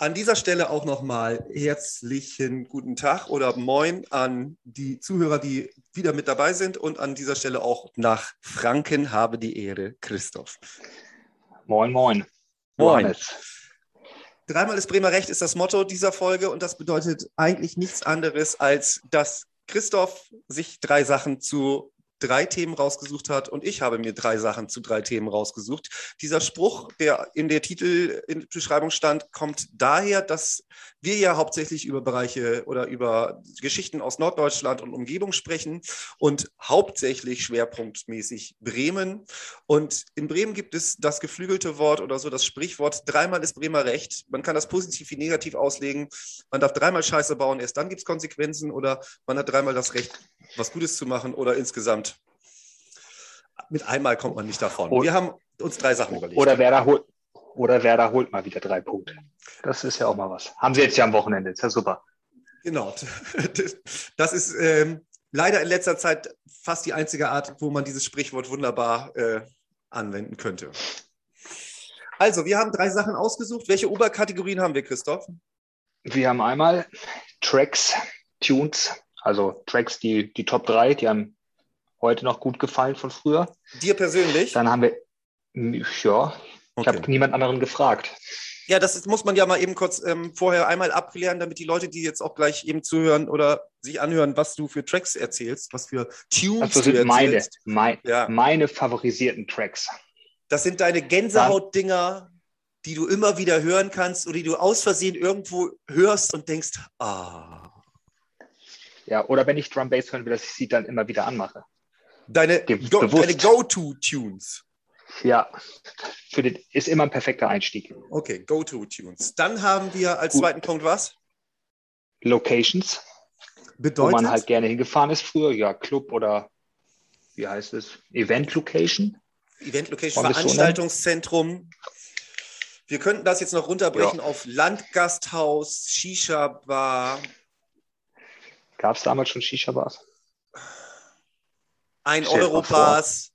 An dieser Stelle auch nochmal herzlichen guten Tag oder Moin an die Zuhörer, die wieder mit dabei sind und an dieser Stelle auch nach Franken habe die Ehre, Christoph. Moin, moin. Moin. Dreimal ist Bremer Recht ist das Motto dieser Folge und das bedeutet eigentlich nichts anderes, als dass Christoph sich drei Sachen zu drei Themen rausgesucht hat und ich habe mir drei Sachen zu drei Themen rausgesucht. Dieser Spruch, der in der Titelbeschreibung stand, kommt daher, dass wir ja hauptsächlich über Bereiche oder über Geschichten aus Norddeutschland und Umgebung sprechen und hauptsächlich schwerpunktmäßig Bremen. Und in Bremen gibt es das geflügelte Wort oder so das Sprichwort, dreimal ist Bremer Recht. Man kann das positiv wie negativ auslegen. Man darf dreimal Scheiße bauen, erst dann gibt es Konsequenzen oder man hat dreimal das Recht, was Gutes zu machen oder insgesamt. Mit einmal kommt man nicht davon. Wir haben uns drei Sachen überlegt. Oder wer da holt, oder Werder holt mal wieder drei Punkte. Das ist ja auch mal was. Haben sie jetzt ja am Wochenende. Ist ja super. Genau. Das ist ähm, leider in letzter Zeit fast die einzige Art, wo man dieses Sprichwort wunderbar äh, anwenden könnte. Also, wir haben drei Sachen ausgesucht. Welche Oberkategorien haben wir, Christoph? Wir haben einmal Tracks, Tunes, also Tracks, die, die Top 3, die haben heute noch gut gefallen von früher. Dir persönlich? Dann haben wir, ja, ich habe niemand anderen gefragt. Ja, das ist, muss man ja mal eben kurz ähm, vorher einmal abklären, damit die Leute, die jetzt auch gleich eben zuhören oder sich anhören, was du für Tracks erzählst, was für Tunes also du sind meine, mein, ja. meine favorisierten Tracks. Das sind deine Gänsehautdinger, die du immer wieder hören kannst oder die du aus Versehen irgendwo hörst und denkst, ah. Ja, oder wenn ich Drum Bass hören will, dass ich sie dann immer wieder anmache. Deine, Go, deine Go-To-Tunes. Ja, für den ist immer ein perfekter Einstieg. Okay, Go-To-Tunes. Dann haben wir als zweiten Punkt was? Locations. Bedeutet? Wo man halt gerne hingefahren ist früher. Ja, Club oder wie heißt es? Event-Location. Event-Location, Veranstaltungszentrum. Wir könnten das jetzt noch runterbrechen ja. auf Landgasthaus, Shisha-Bar. Gab es damals schon Shisha-Bars? Ein Europass.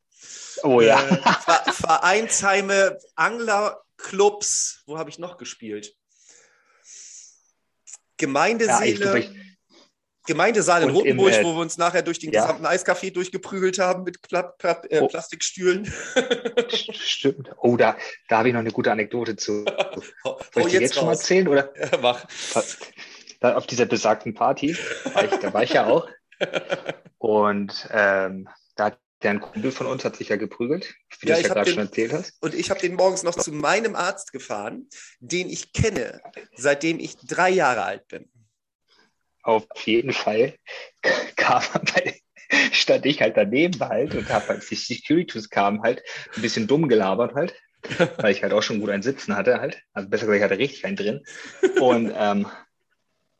Oh ja. Äh, Vereinsheime, Anglerclubs. Wo habe ich noch gespielt? Gemeindeseele. Ja, Gemeindesaal in Rotenburg, äh, wo wir uns nachher durch den ja. gesamten Eiscafé durchgeprügelt haben mit Pla Pla äh, oh. Plastikstühlen. Stimmt. Oh, da, da habe ich noch eine gute Anekdote zu. Soll ich oh, jetzt, jetzt schon mal erzählen? Oder? Ja, mach. Da, auf dieser besagten Party, war ich, da war ich ja auch. Und ähm, da hat der ein Kumpel von uns hat sich ja geprügelt, wie ja, du es ja gerade schon erzählt hast. Und ich habe den morgens noch zu meinem Arzt gefahren, den ich kenne, seitdem ich drei Jahre alt bin. Auf jeden Fall kam bei, stand ich halt daneben halt und habe, als die Securities kamen, halt ein bisschen dumm gelabert halt, weil ich halt auch schon gut ein Sitzen hatte halt. Also besser gesagt, ich hatte richtig einen drin. Und ähm,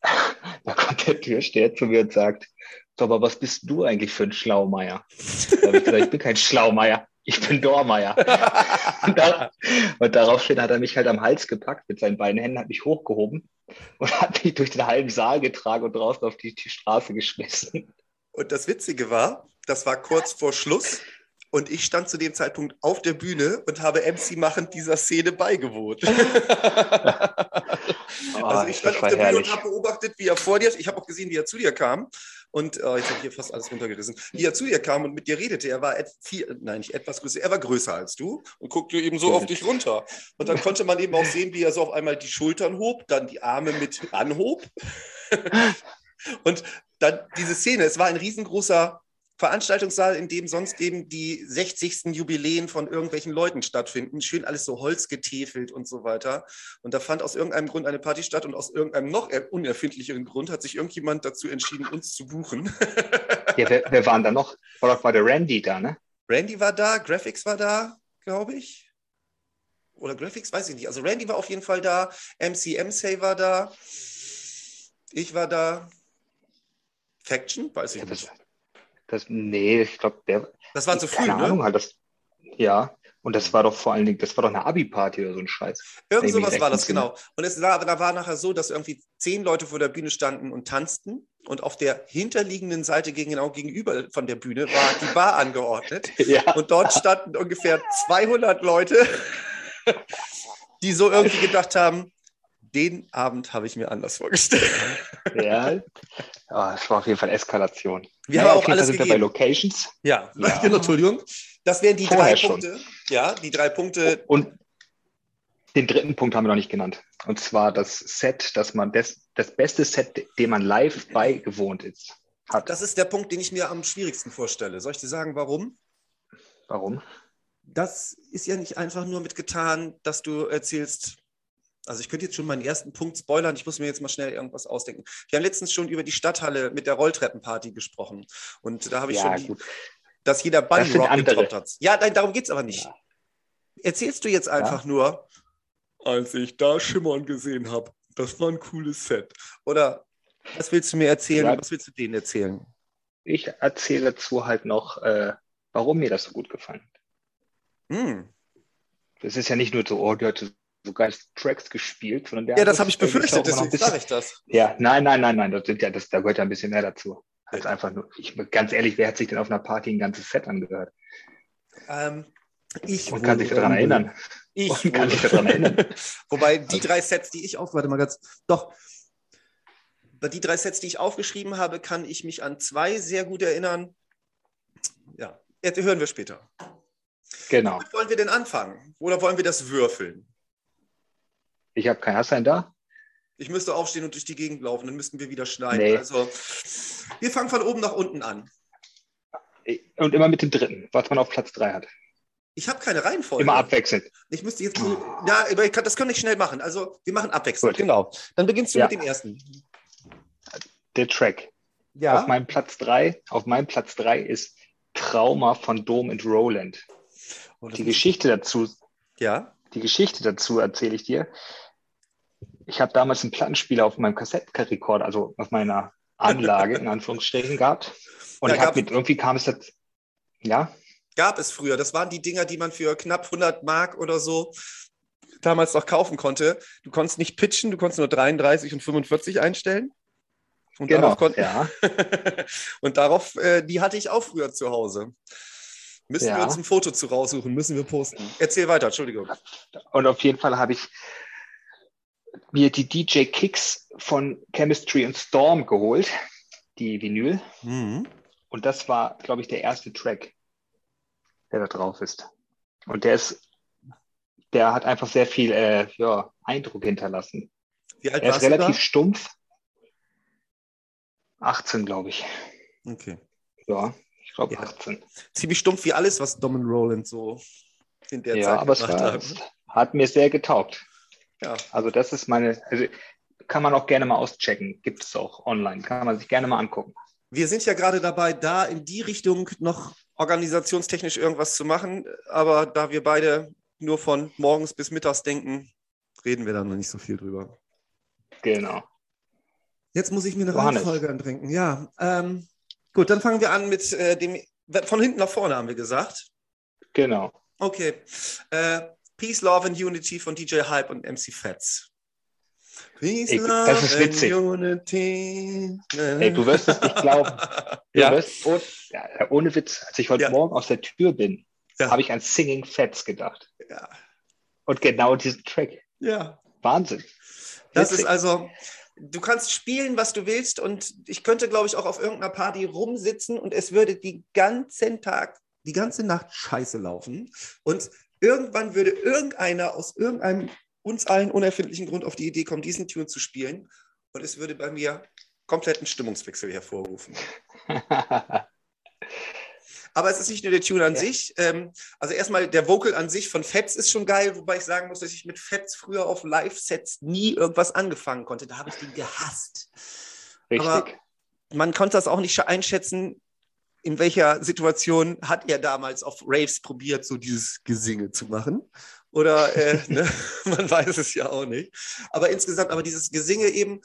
da kommt der Türsteher zu mir und sagt, aber was bist du eigentlich für ein Schlaumeier? Da habe ich gesagt, ich bin kein Schlaumeier, ich bin Dormeier. und, da, und daraufhin hat er mich halt am Hals gepackt mit seinen beiden Händen, hat mich hochgehoben und hat mich durch den halben Saal getragen und draußen auf die, die Straße geschmissen. Und das Witzige war, das war kurz vor Schluss und ich stand zu dem Zeitpunkt auf der Bühne und habe MC machend dieser Szene beigewohnt. oh, also ich stand auf der Bühne und habe beobachtet, wie er vor dir, ich habe auch gesehen, wie er zu dir kam. Und äh, jetzt habe ich hier fast alles runtergerissen. Wie er zu dir kam und mit dir redete, er war viel, nein, nicht etwas größer, er war größer als du und guckte eben so auf dich runter. Und dann konnte man eben auch sehen, wie er so auf einmal die Schultern hob, dann die Arme mit anhob. und dann diese Szene, es war ein riesengroßer Veranstaltungssaal, in dem sonst eben die 60. Jubiläen von irgendwelchen Leuten stattfinden. Schön alles so holzgetäfelt und so weiter. Und da fand aus irgendeinem Grund eine Party statt und aus irgendeinem noch unerfindlicheren Grund hat sich irgendjemand dazu entschieden, uns zu buchen. ja, wer, wer waren da noch? War, war der Randy da, ne? Randy war da, Graphics war da, glaube ich. Oder Graphics, weiß ich nicht. Also Randy war auf jeden Fall da, MC MC war da, ich war da. Faction, weiß ich nicht. Das, nee, ich glaube, der. Das war zu früh, keine ne? Ahnung, halt das, ja, und das war doch vor allen Dingen, das war doch eine Abi-Party oder so ein Scheiß. Irgend sowas war das, genau. Und es war, da war nachher so, dass irgendwie zehn Leute vor der Bühne standen und tanzten. Und auf der hinterliegenden Seite genau gegenüber von der Bühne war die Bar angeordnet. ja. Und dort standen ungefähr 200 Leute, die so irgendwie gedacht haben, Den Abend habe ich mir anders vorgestellt. Ja, oh, es war auf jeden Fall Eskalation. Wir Naja, haben auch jeden Fall alles sind wir bei gegeben. Locations. Ja, Ja. genau, Entschuldigung. Das wären die Vorher drei schon. Punkte. Ja, die drei Punkte. Und den dritten Punkt haben wir noch nicht genannt. Und zwar das Set, dass man das, das beste Set, dem man live beigewohnt ist, hat. Das ist der Punkt, den ich mir am schwierigsten vorstelle. Soll ich dir sagen, warum? Warum? Das ist ja nicht einfach nur mit getan, dass du erzählst. Also ich könnte jetzt schon meinen ersten Punkt spoilern. Ich muss mir jetzt mal schnell irgendwas ausdenken. Wir haben letztens schon über die Stadthalle mit der Rolltreppenparty gesprochen. Und da habe ich Ja, schon, die, dass jeder Bunny Rock getroppt hat. Ja, nein, darum geht es aber nicht. Ja. Erzählst du jetzt einfach nur, als ich da Schimmern gesehen habe, das war ein cooles Set. Oder was willst du mir erzählen? Ja. Was willst du denen erzählen? Ich erzähle dazu halt noch, äh, warum mir das so gut gefallen hat. Hm. Das ist ja nicht nur so, oh, der hat so geile Tracks gespielt, sondern der Ja, das habe ich befürchtet, deswegen sage ich das. Ja, nein, nein, nein, nein, das, sind ja, das, da gehört ja ein bisschen mehr dazu. Als einfach nur, ich, ganz ehrlich, wer hat sich denn auf einer Party ein ganzes Set angehört? Ähm, ich Und kann sich daran erinnern. Ich Und kann sich daran erinnern. Wobei die drei Sets, die ich auf, warte mal ganz, doch, bei die drei Sets, die ich aufgeschrieben habe, kann ich mich an zwei sehr gut erinnern. Ja, hören wir später. Genau. Womit wollen wir denn anfangen? Oder wollen wir das würfeln? Ich habe kein Hassein da. Ich müsste aufstehen und durch die Gegend laufen, dann müssten wir wieder schneiden. Nee. Also, wir fangen von oben nach unten an. Und immer mit dem dritten, was man auf Platz drei hat. Ich habe keine Reihenfolge. Immer abwechselnd. Ich müsste jetzt. Ja, aber kann, das kann ich schnell machen. Also, wir machen abwechselnd. Gut. Genau. Dann beginnst du Ja. mit dem ersten. Der Track. Ja. Auf meinem Platz drei, auf meinem Platz drei ist Trauma von Dome and Roland. Das Die Geschichte dazu, ja. die Geschichte dazu erzähle ich dir. Ich habe damals einen Plattenspieler auf meinem Kassettenrekorder, also auf meiner Anlage in Anführungsstrichen gehabt. Und Ja, ich habe mit, irgendwie kam es dazu, ja, Gab es früher. Das waren die Dinger, die man für knapp 100 Mark oder so damals noch kaufen konnte. Du konntest nicht pitchen, du konntest nur 33 und 45 einstellen. Und genau, darauf konnten, ja. und darauf, äh, die hatte ich auch früher zu Hause. Müssen wir Ja. uns ein Foto zu raussuchen, müssen wir posten. Erzähl weiter, Entschuldigung. Und auf jeden Fall habe ich mir die DJ Kicks von Chemistry und Storm geholt, die Vinyl. Mhm. Und das war, glaube ich, der erste Track, der da drauf ist. Und der ist, der hat einfach sehr viel äh, ja, Eindruck hinterlassen. Wie alt Er ist relativ stumpf. 18, glaube ich. Okay. Ja, ich glaube Ja. 18. Ziemlich stumpf wie alles, was Dom und Roland so in der Ja, Zeit aber es gemacht war, haben. es hat mir sehr getaugt. Ja. Also das ist meine, also kann man auch gerne mal auschecken. Gibt es auch online. Kann man sich gerne mal angucken. Wir sind ja gerade dabei, da in die Richtung noch organisationstechnisch irgendwas zu machen. Aber da wir beide nur von morgens bis mittags denken, reden wir da noch nicht so viel drüber. Genau. Jetzt muss ich mir eine Johannes. Reihenfolge antrinken. Ja, ähm, gut, dann fangen wir an mit äh, dem, von hinten nach vorne haben wir gesagt. Genau. Okay. Äh, Peace, Love and Unity von DJ Hype und MC Fats. Peace, Ich- Love das ist and witzig. Unity. Ey, du wirst es nicht glauben. Du Ja. wirst, oh, ja, ohne Witz, als ich heute Ja. Morgen aus der Tür bin, Ja. habe ich an Singing Fats gedacht. Ja. Und genau diesen Track. ja. Wahnsinn. Das Witzig. ist also, du kannst spielen, was du willst und ich könnte, glaube ich, auch auf irgendeiner Party rumsitzen und es würde die ganzen Tag, die ganze Nacht scheiße laufen und irgendwann würde irgendeiner aus irgendeinem uns allen unerfindlichen Grund auf die Idee kommen, diesen Tune zu spielen und es würde bei mir kompletten Stimmungswechsel hervorrufen. Aber es ist nicht nur der Tune an Ja. sich. Ähm, also erstmal der Vocal an sich von Fats ist schon geil, wobei ich sagen muss, dass ich mit Fats früher auf Live-Sets nie irgendwas angefangen konnte. Da habe ich den gehasst. Richtig. Aber- Man konnte das auch nicht einschätzen, in welcher Situation hat er damals auf Raves probiert, so dieses Gesinge zu machen. Oder äh, ne? man weiß es ja auch nicht. Aber insgesamt, aber dieses Gesinge eben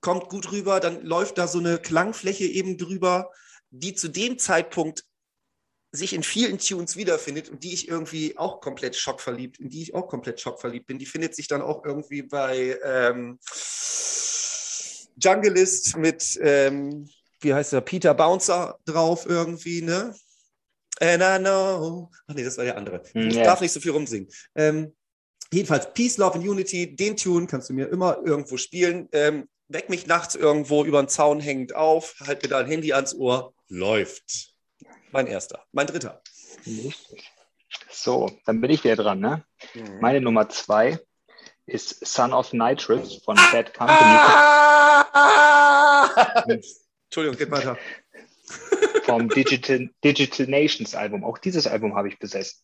kommt gut rüber, dann läuft da so eine Klangfläche eben drüber, die zu dem Zeitpunkt sich in vielen Tunes wiederfindet und die ich irgendwie auch komplett schockverliebt, in die ich auch komplett schockverliebt bin. Die findet sich dann auch irgendwie bei ähm, Junglist mit, ähm, wie heißt der, Peter Bouncer drauf irgendwie, ne? And I know. Ach nee, das war der andere. Hm, Ich darf nicht so viel rumsingen. Ähm, Jedenfalls Peace, Love and Unity, den Tune kannst du mir immer irgendwo spielen. Ähm, weck mich nachts irgendwo über den Zaun hängend auf, halt mir da ein Handy ans Ohr, läuft. Mein erster. Mein dritter. So, dann bin ich wieder dran, ne? Mhm. Meine Nummer zwei ist Son of Nitrous von ah, Bad Company. Ah, Entschuldigung, geht weiter. Vom Digital, Digital Nations Album. Auch dieses Album habe ich besessen.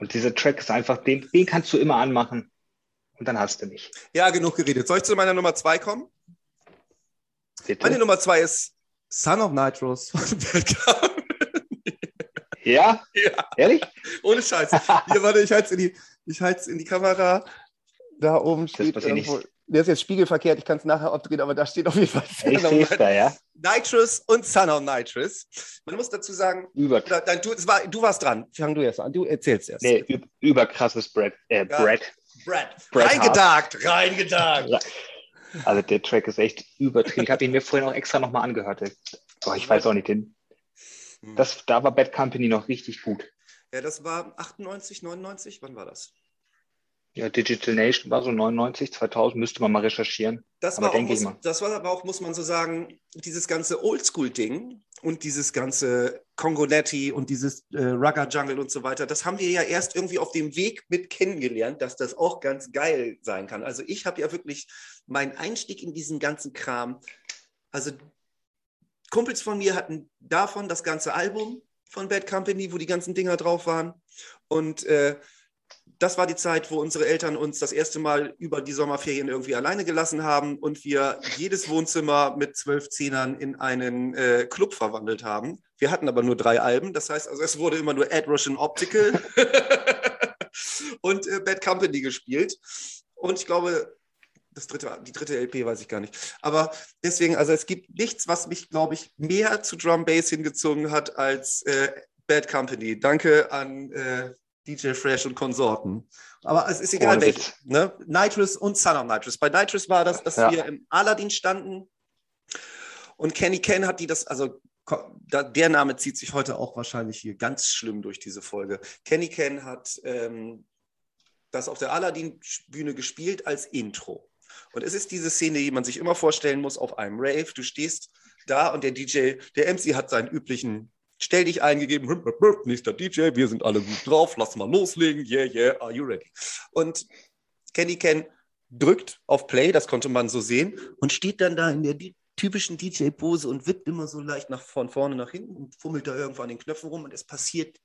Und dieser Track ist einfach, den, den kannst du immer anmachen und dann hast du mich. Ja, genug geredet. Soll ich zu meiner Nummer zwei kommen? Bitte? Meine Nummer zwei ist Son of Nitros von Bad Ja? ja? Ehrlich? Ohne Scheiß. Hier, warte, ich halte es in, die, in die Kamera. Da oben steht irgendwo, der ist jetzt spiegelverkehrt, ich kann es nachher abdrehen, aber da steht auf jeden Fall ich da, ja. Nitrous und Son of Nitrous. Man muss dazu sagen, über, nein, du, war, du, warst dran. Fang du erst an, du erzählst erst. Nee, überkrasses Brad. Äh, Brad. Brad. Brad reingedarkt, reingedarkt. Also der Track ist echt übertrieben. Ich habe ihn mir vorhin auch extra nochmal angehört. Oh, ich weiß auch nicht, den, hm. das, da war Bad Company noch richtig gut. Ja, das war 98, 99, wann war das? Ja, Digital Nation war so 99, 2000, müsste man mal recherchieren. Das war, auch, muss, das war aber auch, muss man so sagen, dieses ganze Oldschool-Ding und dieses ganze Congonetti und dieses äh, Rugger Jungle und so weiter, das haben wir ja erst irgendwie auf dem Weg mit kennengelernt, dass das auch ganz geil sein kann. Also ich habe ja wirklich meinen Einstieg in diesen ganzen Kram, also Kumpels von mir hatten davon das ganze Album von Bad Company, wo die ganzen Dinger drauf waren und äh, das war die Zeit, wo unsere Eltern uns das erste Mal über die Sommerferien irgendwie alleine gelassen haben und wir jedes Wohnzimmer mit zwölf Zehnern in einen äh, Club verwandelt haben. Wir hatten aber nur drei Alben, das heißt, also es wurde immer nur Ed Russian Optical und äh, Bad Company gespielt. Und ich glaube, das dritte, die dritte LP weiß ich gar nicht. Aber deswegen, also es gibt nichts, was mich, glaube ich, mehr zu Drum Bass hingezogen hat als äh, Bad Company. Danke an äh, DJ Fresh und Konsorten. Aber es ist egal, welche. Ne? Nitrous und Son of Nitrous. Bei Nitrous war das, dass ja. wir im Aladdin standen und Kenny Ken hat die das, also der Name zieht sich heute auch wahrscheinlich hier ganz schlimm durch diese Folge. Kenny Ken hat ähm, das auf der Aladdin-Bühne gespielt als Intro. Und es ist diese Szene, die man sich immer vorstellen muss auf einem Rave. Du stehst da und der DJ, der MC hat seinen üblichen Stell dich eingegeben, nächster DJ, wir sind alle gut drauf, lass mal loslegen, yeah, yeah, are you ready? Und Kenny Ken drückt auf Play, das konnte man so sehen, und steht dann da in der typischen DJ-Pose und wippt immer so leicht nach, von vorne nach hinten und fummelt da irgendwo an den Knöpfen rum und es passiert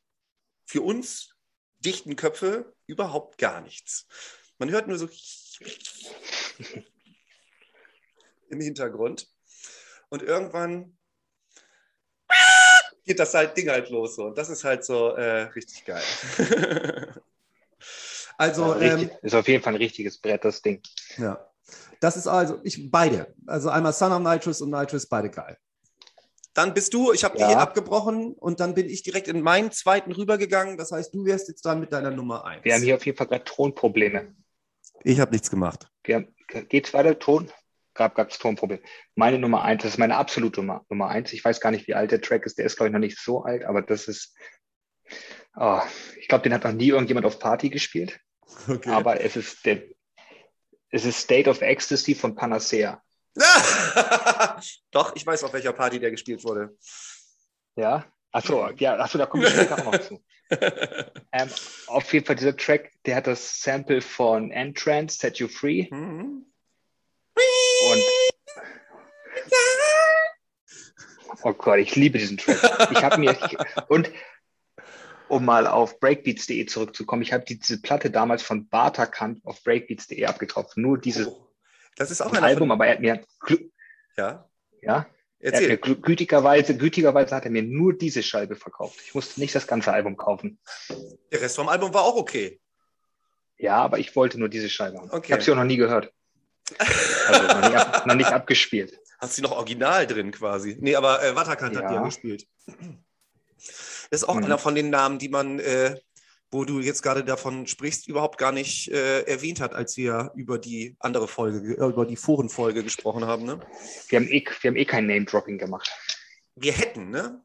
für uns dichten Köpfe überhaupt gar nichts. Man hört nur so im Hintergrund. Und irgendwann geht das halt Ding halt los. So. Und das ist halt so äh, richtig geil. also ja, richtig, ähm, ist auf jeden Fall ein richtiges Brett, das Ding. Ja. Das ist also, ich beide. Also einmal Son of Nitrous und Nitrous, beide geil. Dann bist du, ich habe ja. hier abgebrochen und dann bin ich direkt in meinen zweiten rübergegangen. Das heißt, du wärst jetzt dran mit deiner Nummer 1. Wir haben hier auf jeden Fall gerade Tonprobleme. Ich habe nichts gemacht. Wir geht's weiter, Ton? Gab es Tonproblem. Meine Nummer eins, das ist meine absolute Nummer, Nummer eins. Ich weiß gar nicht, wie alt der Track ist. Der ist, glaube ich, noch nicht so alt, aber das ist, oh, ich glaube, den hat noch nie irgendjemand auf Party gespielt. Okay. Aber es ist der, es ist State of Ecstasy von Panacea. Doch, ich weiß, auf welcher Party der gespielt wurde. Ja, achso, ja, achso, da komme ich später auch noch zu. ähm, auf jeden Fall dieser Track, der hat das Sample von Entrance, Set You Free. Mhm. Und oh Gott, ich liebe diesen Track. Ich habe mir und um mal auf breakbeats.de zurückzukommen, ich habe diese Platte damals von Bartakant auf breakbeats.de abgekauft. Nur dieses oh, das ist auch ein Album, aber er hat mir ja ja Erzähl. Er hat mir gütigerweise, gütigerweise hat er mir nur diese Scheibe verkauft. Ich musste nicht das ganze Album kaufen. Der Rest vom Album war auch okay. Ja, aber ich wollte nur diese Scheibe haben. Okay. Ich habe sie auch noch nie gehört. Also noch nicht, ab, noch nicht abgespielt. Hast du noch original drin quasi? Nee, aber äh, Waterkant ja. hat ja gespielt. Das ist auch mhm. einer von den Namen, die man, äh, wo du jetzt gerade davon sprichst, überhaupt gar nicht äh, erwähnt hat, als wir über die andere Folge, äh, über die Forenfolge gesprochen haben. Ne? Wir, haben eh, wir haben eh kein Name-Dropping gemacht. Wir hätten, ne?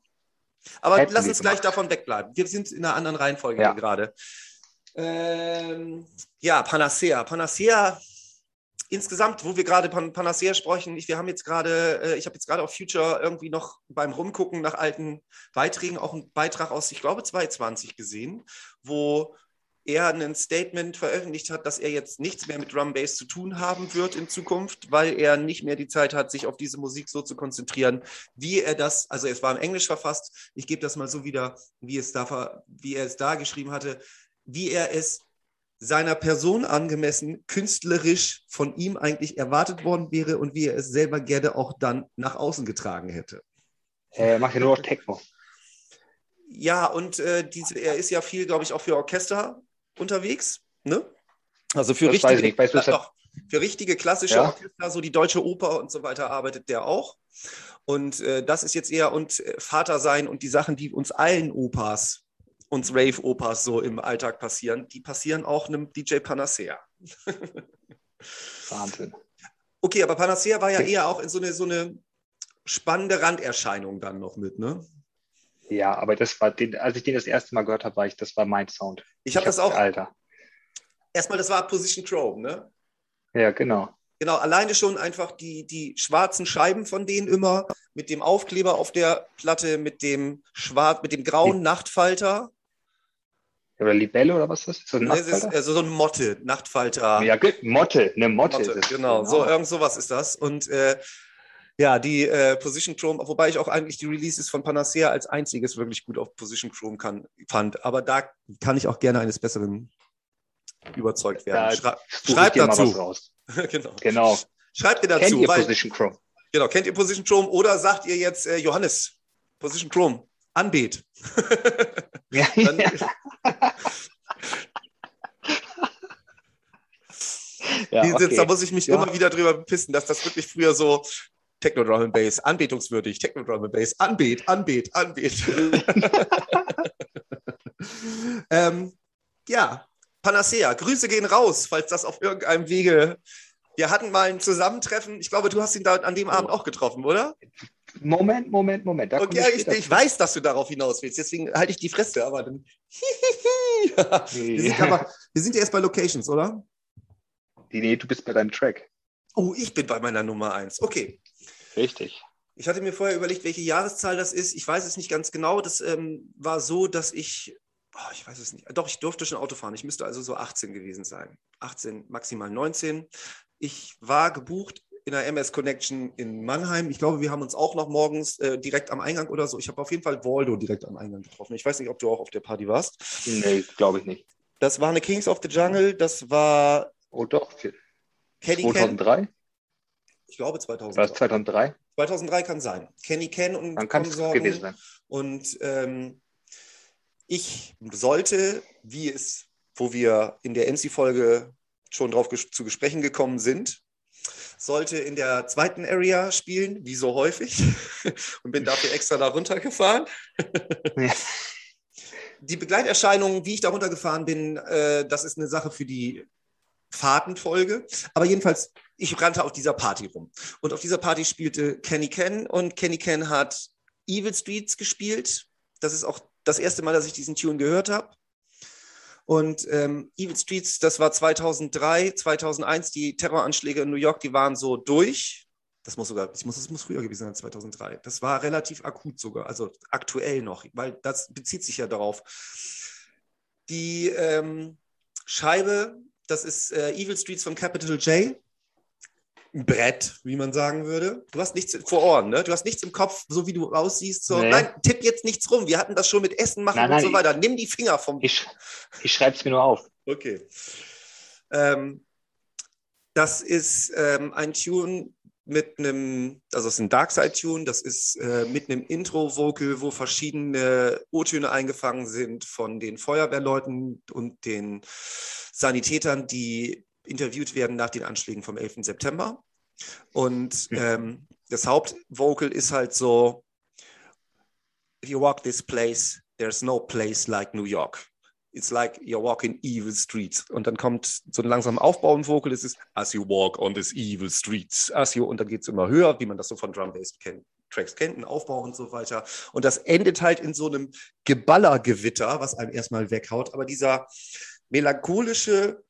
Aber hätten lass uns gleich davon wegbleiben. Wir sind in einer anderen Reihenfolge ja. gerade. Ähm, ja, Panacea. Panacea insgesamt, wo wir gerade Pan Panacea sprechen, ich, wir haben jetzt gerade, äh, ich habe jetzt gerade auf Future irgendwie noch beim Rumgucken nach alten Beiträgen auch einen Beitrag aus, ich glaube, 2020 gesehen, wo er ein Statement veröffentlicht hat, dass er jetzt nichts mehr mit Drum Bass zu tun haben wird in Zukunft, weil er nicht mehr die Zeit hat, sich auf diese Musik so zu konzentrieren, wie er das, also es war im Englisch verfasst, ich gebe das mal so wieder, wie, es da, wie er es da geschrieben hatte, wie er es seiner Person angemessen künstlerisch von ihm eigentlich erwartet worden wäre und wie er es selber gerne auch dann nach außen getragen hätte. Er macht ja nur noch Techno. Ja, und äh, diese, er ist ja viel, glaube ich, auch für Orchester unterwegs. Ne? Also für Das richtige, nicht. Weißt du, doch, für richtige klassische Ja. Orchester, so die Deutsche Oper und so weiter, arbeitet der auch. Und äh, das ist jetzt eher und äh, Vater sein und die Sachen, die uns allen Opas, uns Rave-Opas so im Alltag passieren, die passieren auch einem DJ Panacea. Wahnsinn. Okay, aber Panacea war ja eher auch in so eine, so eine spannende Randerscheinung dann noch mit, ne? Ja, aber das war den, als ich den das erste Mal gehört habe, war ich, das war mein Sound. Ich habe das auch, Alter. erstmal, das war Position Chrome, ne? Ja, genau. Genau, alleine schon einfach die, die schwarzen Scheiben von denen immer mit dem Aufkleber auf der Platte, mit dem schwarz, mit dem grauen Nachtfalter. Oder Libelle oder was ist das? Ist das Ne, Es ist also so ein Motte, Nachtfalter. Ja, gut, Motte, eine Motte. Motte, es. genau, so irgend sowas ist das. Und äh, ja, die äh, Position Chrome, wobei ich auch eigentlich die Releases von Panacea als einziges wirklich gut auf Position Chrome kann, fand. Aber da kann ich auch gerne eines Besseren überzeugt Da werden. Mal was dazu. genau. Genau. Schreibt ihr Kennt dazu. ihr weil- Position Chrome? Genau, kennt ihr Position Chrome oder sagt ihr jetzt äh, Johannes, Position Chrome, Anbet. Ja, Dann, ja, sitzt, okay. Da muss ich mich Ja. immer wieder drüber bepissen, dass das wirklich früher so Techno Drum and Bass, anbetungswürdig, Techno Drum and Bass, Anbet, Anbet, Anbet. ähm, ja, Panacea, Grüße gehen raus, falls das auf irgendeinem Wege. Wir hatten mal ein Zusammentreffen. Ich glaube, du hast ihn da an dem Abend auch getroffen, oder? Moment, Moment, Moment. Da Okay, ich, ich weiß, dass du darauf hinaus willst. Deswegen halte ich die Fresse, aber dann. wir, sind aber, wir sind ja erst bei Locations, oder? Nee, nee, du bist bei deinem Track. Oh, ich bin bei meiner Nummer eins. Okay. Richtig. Ich hatte mir vorher überlegt, welche Jahreszahl das ist. Ich weiß es nicht ganz genau. Das ähm, war so, dass ich, oh, ich weiß es nicht. Doch, ich durfte schon Auto fahren. Ich müsste also so 18 gewesen sein. 18, maximal 19. Ich war gebucht in der MS Connection in Mannheim. Ich glaube, wir haben uns auch noch morgens äh, direkt am Eingang oder so. Ich habe auf jeden Fall Waldo direkt am Eingang getroffen. Ich weiß nicht, ob du auch auf der Party warst. Nee, glaube ich nicht. Das war eine Kings of the Jungle. Das war Oh doch, Kenny Ken. 2003? Ich glaube War es 2003. 2003? 2003 kann sein. Kenny Ken und Dann kann es Konsorten. gewesen sein. Und ähm, ich sollte, wie es, wo wir in der MC-Folge schon drauf ges zu Gesprächen gekommen sind, sollte in der zweiten Area spielen, wie so häufig, und bin dafür extra da runtergefahren. Ja. Die Begleiterscheinungen, wie ich da runtergefahren bin, äh, das ist eine Sache für die Fahrtenfolge. Aber jedenfalls, ich rannte auf dieser Party rum. Und auf dieser Party spielte Kenny Ken und Kenny Ken hat Evil Streets gespielt. Das ist auch das erste Mal, dass ich diesen Tune gehört habe. Und ähm, Evil Streets, das war 2003, 2001, die Terroranschläge in New York, die waren so durch. Das muss sogar, ich muss, das muss früher gewesen sein, 2003. Das war relativ akut sogar, also aktuell noch, weil das bezieht sich ja darauf. Die ähm, Scheibe, das ist äh, Evil Streets von Capital J. Ein Brett, wie man sagen würde. Du hast nichts vor Ohren, ne? Du hast nichts im Kopf, so wie du aussiehst. So. Nee. Nein, tipp jetzt nichts rum. Wir hatten das schon mit Essen machen Nein, und nein, so weiter. Nimm die Finger vom. Ich, ich schreibe es mir nur auf. Okay. Ähm, das ist ähm, ein Tune mit einem, also es ist ein Darkside-Tune, das ist äh, mit einem Intro-Vocal, wo verschiedene O-Töne eingefangen sind von den Feuerwehrleuten und den Sanitätern, die interviewt werden nach den Anschlägen vom 11. September. Und ähm, das Hauptvocal ist halt so, if you walk this place, there's no place like New York. It's like you're walking evil streets. Und dann kommt so ein langsam aufbauend Vocal, es ist as you walk on this evil streets, as you, und dann geht es immer höher, wie man das so von Drum Bass kennt. Tracks kennt, ein Aufbau und so weiter. Und das endet halt in so einem Geballergewitter, was einem erstmal weghaut. Aber dieser, melancholische,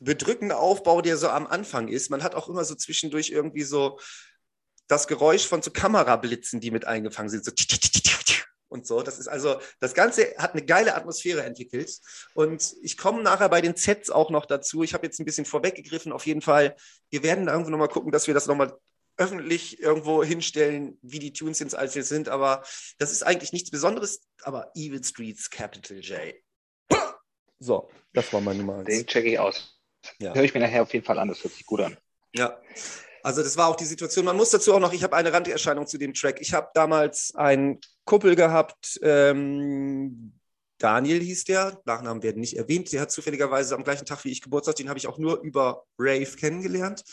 bedrückende Aufbau, der so am Anfang ist. Man hat auch immer so zwischendurch irgendwie so das Geräusch von so Kamerablitzen, die mit eingefangen sind. So und so. Das ist also, das Ganze hat eine geile Atmosphäre entwickelt. Und ich komme nachher bei den Sets auch noch dazu. Ich habe jetzt ein bisschen vorweggegriffen. Auf jeden Fall, wir werden da irgendwo nochmal gucken, dass wir das nochmal öffentlich irgendwo hinstellen, wie die Tunes jetzt als wir sind. Aber das ist eigentlich nichts Besonderes. Aber Evil Streets Capital J. So, das war meine Nummer eins. Den checke ich aus. Ja. Höre ich mir nachher auf jeden Fall an, das hört sich gut an. Ja, also das war auch die Situation. Man muss dazu auch noch, ich habe eine Randerscheinung zu dem Track. Ich habe damals einen Kuppel gehabt, ähm, Daniel hieß der, Nachnamen werden nicht erwähnt, der hat zufälligerweise am gleichen Tag wie ich Geburtstag, den habe ich auch nur über Rave kennengelernt.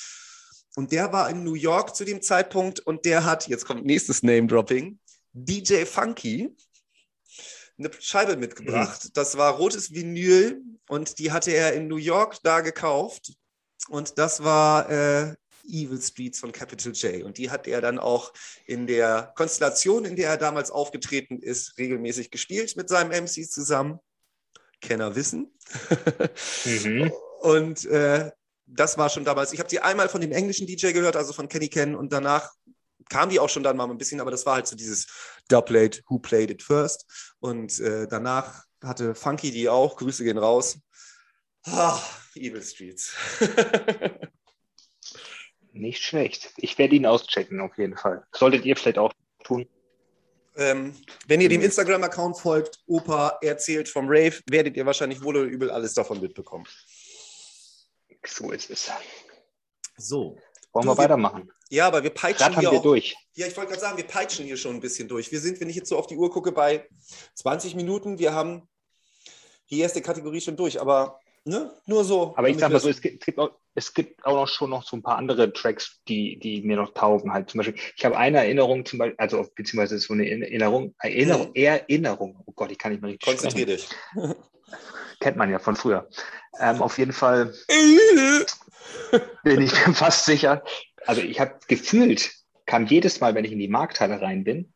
Und der war in New York zu dem Zeitpunkt und der hat, jetzt kommt nächstes Name-Dropping, DJ Funky, eine Scheibe mitgebracht. Mhm. Das war rotes Vinyl und die hatte er in New York da gekauft. Und das war äh, Evil Streets von Capital J. Und die hat er dann auch in der Konstellation, in der er damals aufgetreten ist, regelmäßig gespielt mit seinem MC zusammen. Kenner wissen. Mhm. Und äh, das war schon damals. Ich habe die einmal von dem englischen DJ gehört, also von Kenny Ken, und danach kam die auch schon dann mal ein bisschen, aber das war halt so dieses Doublate, Who Played It First. Und äh, danach hatte Funky die auch. Grüße gehen raus. Ah, Evil Streets. Nicht schlecht. Ich werde ihn auschecken, auf jeden Fall. Solltet ihr vielleicht auch tun. Ähm, wenn ihr dem Instagram-Account folgt, Opa erzählt vom Rave, werdet ihr wahrscheinlich wohl oder übel alles davon mitbekommen. So ist es. So. Wollen du, wir weitermachen? Ja, aber wir peitschen hier wir auch, durch. Ja, ich wollte gerade sagen, wir peitschen hier schon ein bisschen durch. Wir sind, wenn ich jetzt so auf die Uhr gucke, bei 20 Minuten. Wir haben die erste Kategorie schon durch, aber ne, nur so. Aber ich sag mal so, es gibt, es gibt, auch, es gibt auch noch schon noch so ein paar andere Tracks, die, die mir noch taugen. Halt zum Beispiel, ich habe eine Erinnerung, zum Beispiel, also beziehungsweise so eine Erinnerung, Erinnerung. Erinnerung. Oh Gott, ich kann nicht mehr richtig Konzentrier dich. Kennt man ja von früher. Ähm, auf jeden Fall bin ich mir fast sicher. Also ich habe gefühlt, kam jedes Mal, wenn ich in die Markthalle rein bin,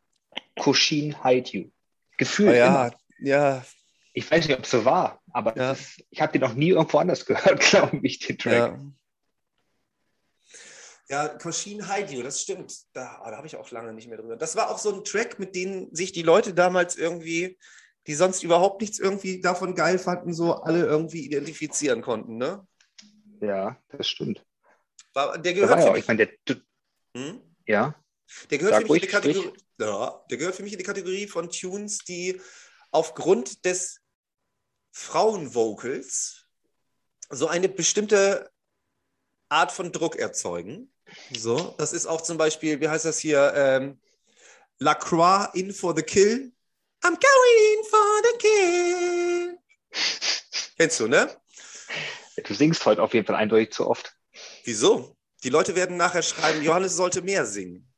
Kushin Hide You. Gefühlt. Oh ja, immer. ja. Ich weiß nicht, ob es so war, aber ja. ist, ich habe den noch nie irgendwo anders gehört, glaube ich, den Track. Ja. Ja, Koshin Haidio, das stimmt. Da, da habe ich auch lange nicht mehr drüber. Das war auch so ein Track, mit dem sich die Leute damals irgendwie, die sonst überhaupt nichts irgendwie davon geil fanden, so alle irgendwie identifizieren konnten, ne? Ja, das stimmt. War, der gehört ja, ich meine, der, hm? ja. Der gehört, für mich in die Kategorie, ja, der gehört für mich in die Kategorie von Tunes, die aufgrund des Frauenvocals so eine bestimmte Art von Druck erzeugen. So, das ist auch zum Beispiel, wie heißt das hier? Ähm, La Croix in for the kill. I'm going in for the kill. Kennst du, ne? Du singst heute auf jeden Fall eindeutig zu oft. Wieso? Die Leute werden nachher schreiben, Johannes sollte mehr singen.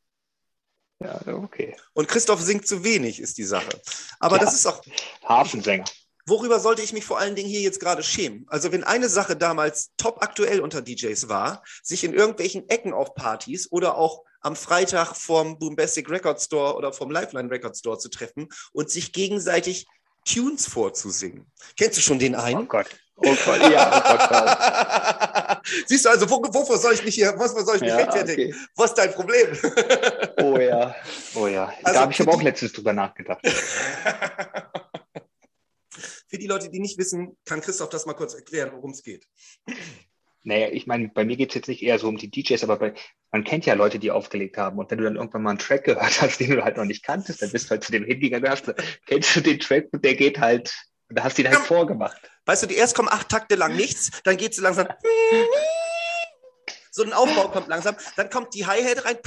Ja, okay. Und Christoph singt zu wenig, ist die Sache. Aber ja, das ist auch. Hafensänger. Worüber sollte ich mich vor allen Dingen hier jetzt gerade schämen? Also, wenn eine Sache damals top aktuell unter DJs war, sich in irgendwelchen Ecken auf Partys oder auch am Freitag vom Boombastic Record Store oder vom Lifeline Record Store zu treffen und sich gegenseitig Tunes vorzusingen. Kennst du schon den einen? Oh Gott. Oh Gott, ja. Siehst du also, wo, wovor soll ich mich hier, was soll ich mich ja, rechtfertigen? Okay. Was ist dein Problem? oh ja, oh ja. Also da habe ich aber auch letztens drüber nachgedacht. Für die Leute, die nicht wissen, kann Christoph das mal kurz erklären, worum es geht. Naja, ich meine, bei mir geht es jetzt nicht eher so um die DJs, aber bei, man kennt ja Leute, die aufgelegt haben. Und wenn du dann irgendwann mal einen Track gehört hast, den du halt noch nicht kanntest, dann bist du halt zu dem hingegangen hast, kennst du den Track und der geht halt, da hast du ihn halt ja. vorgemacht. Weißt du, die erst kommen acht Takte lang nichts, dann geht es langsam. So ein Aufbau kommt langsam, dann kommt die Hi-Hat rein.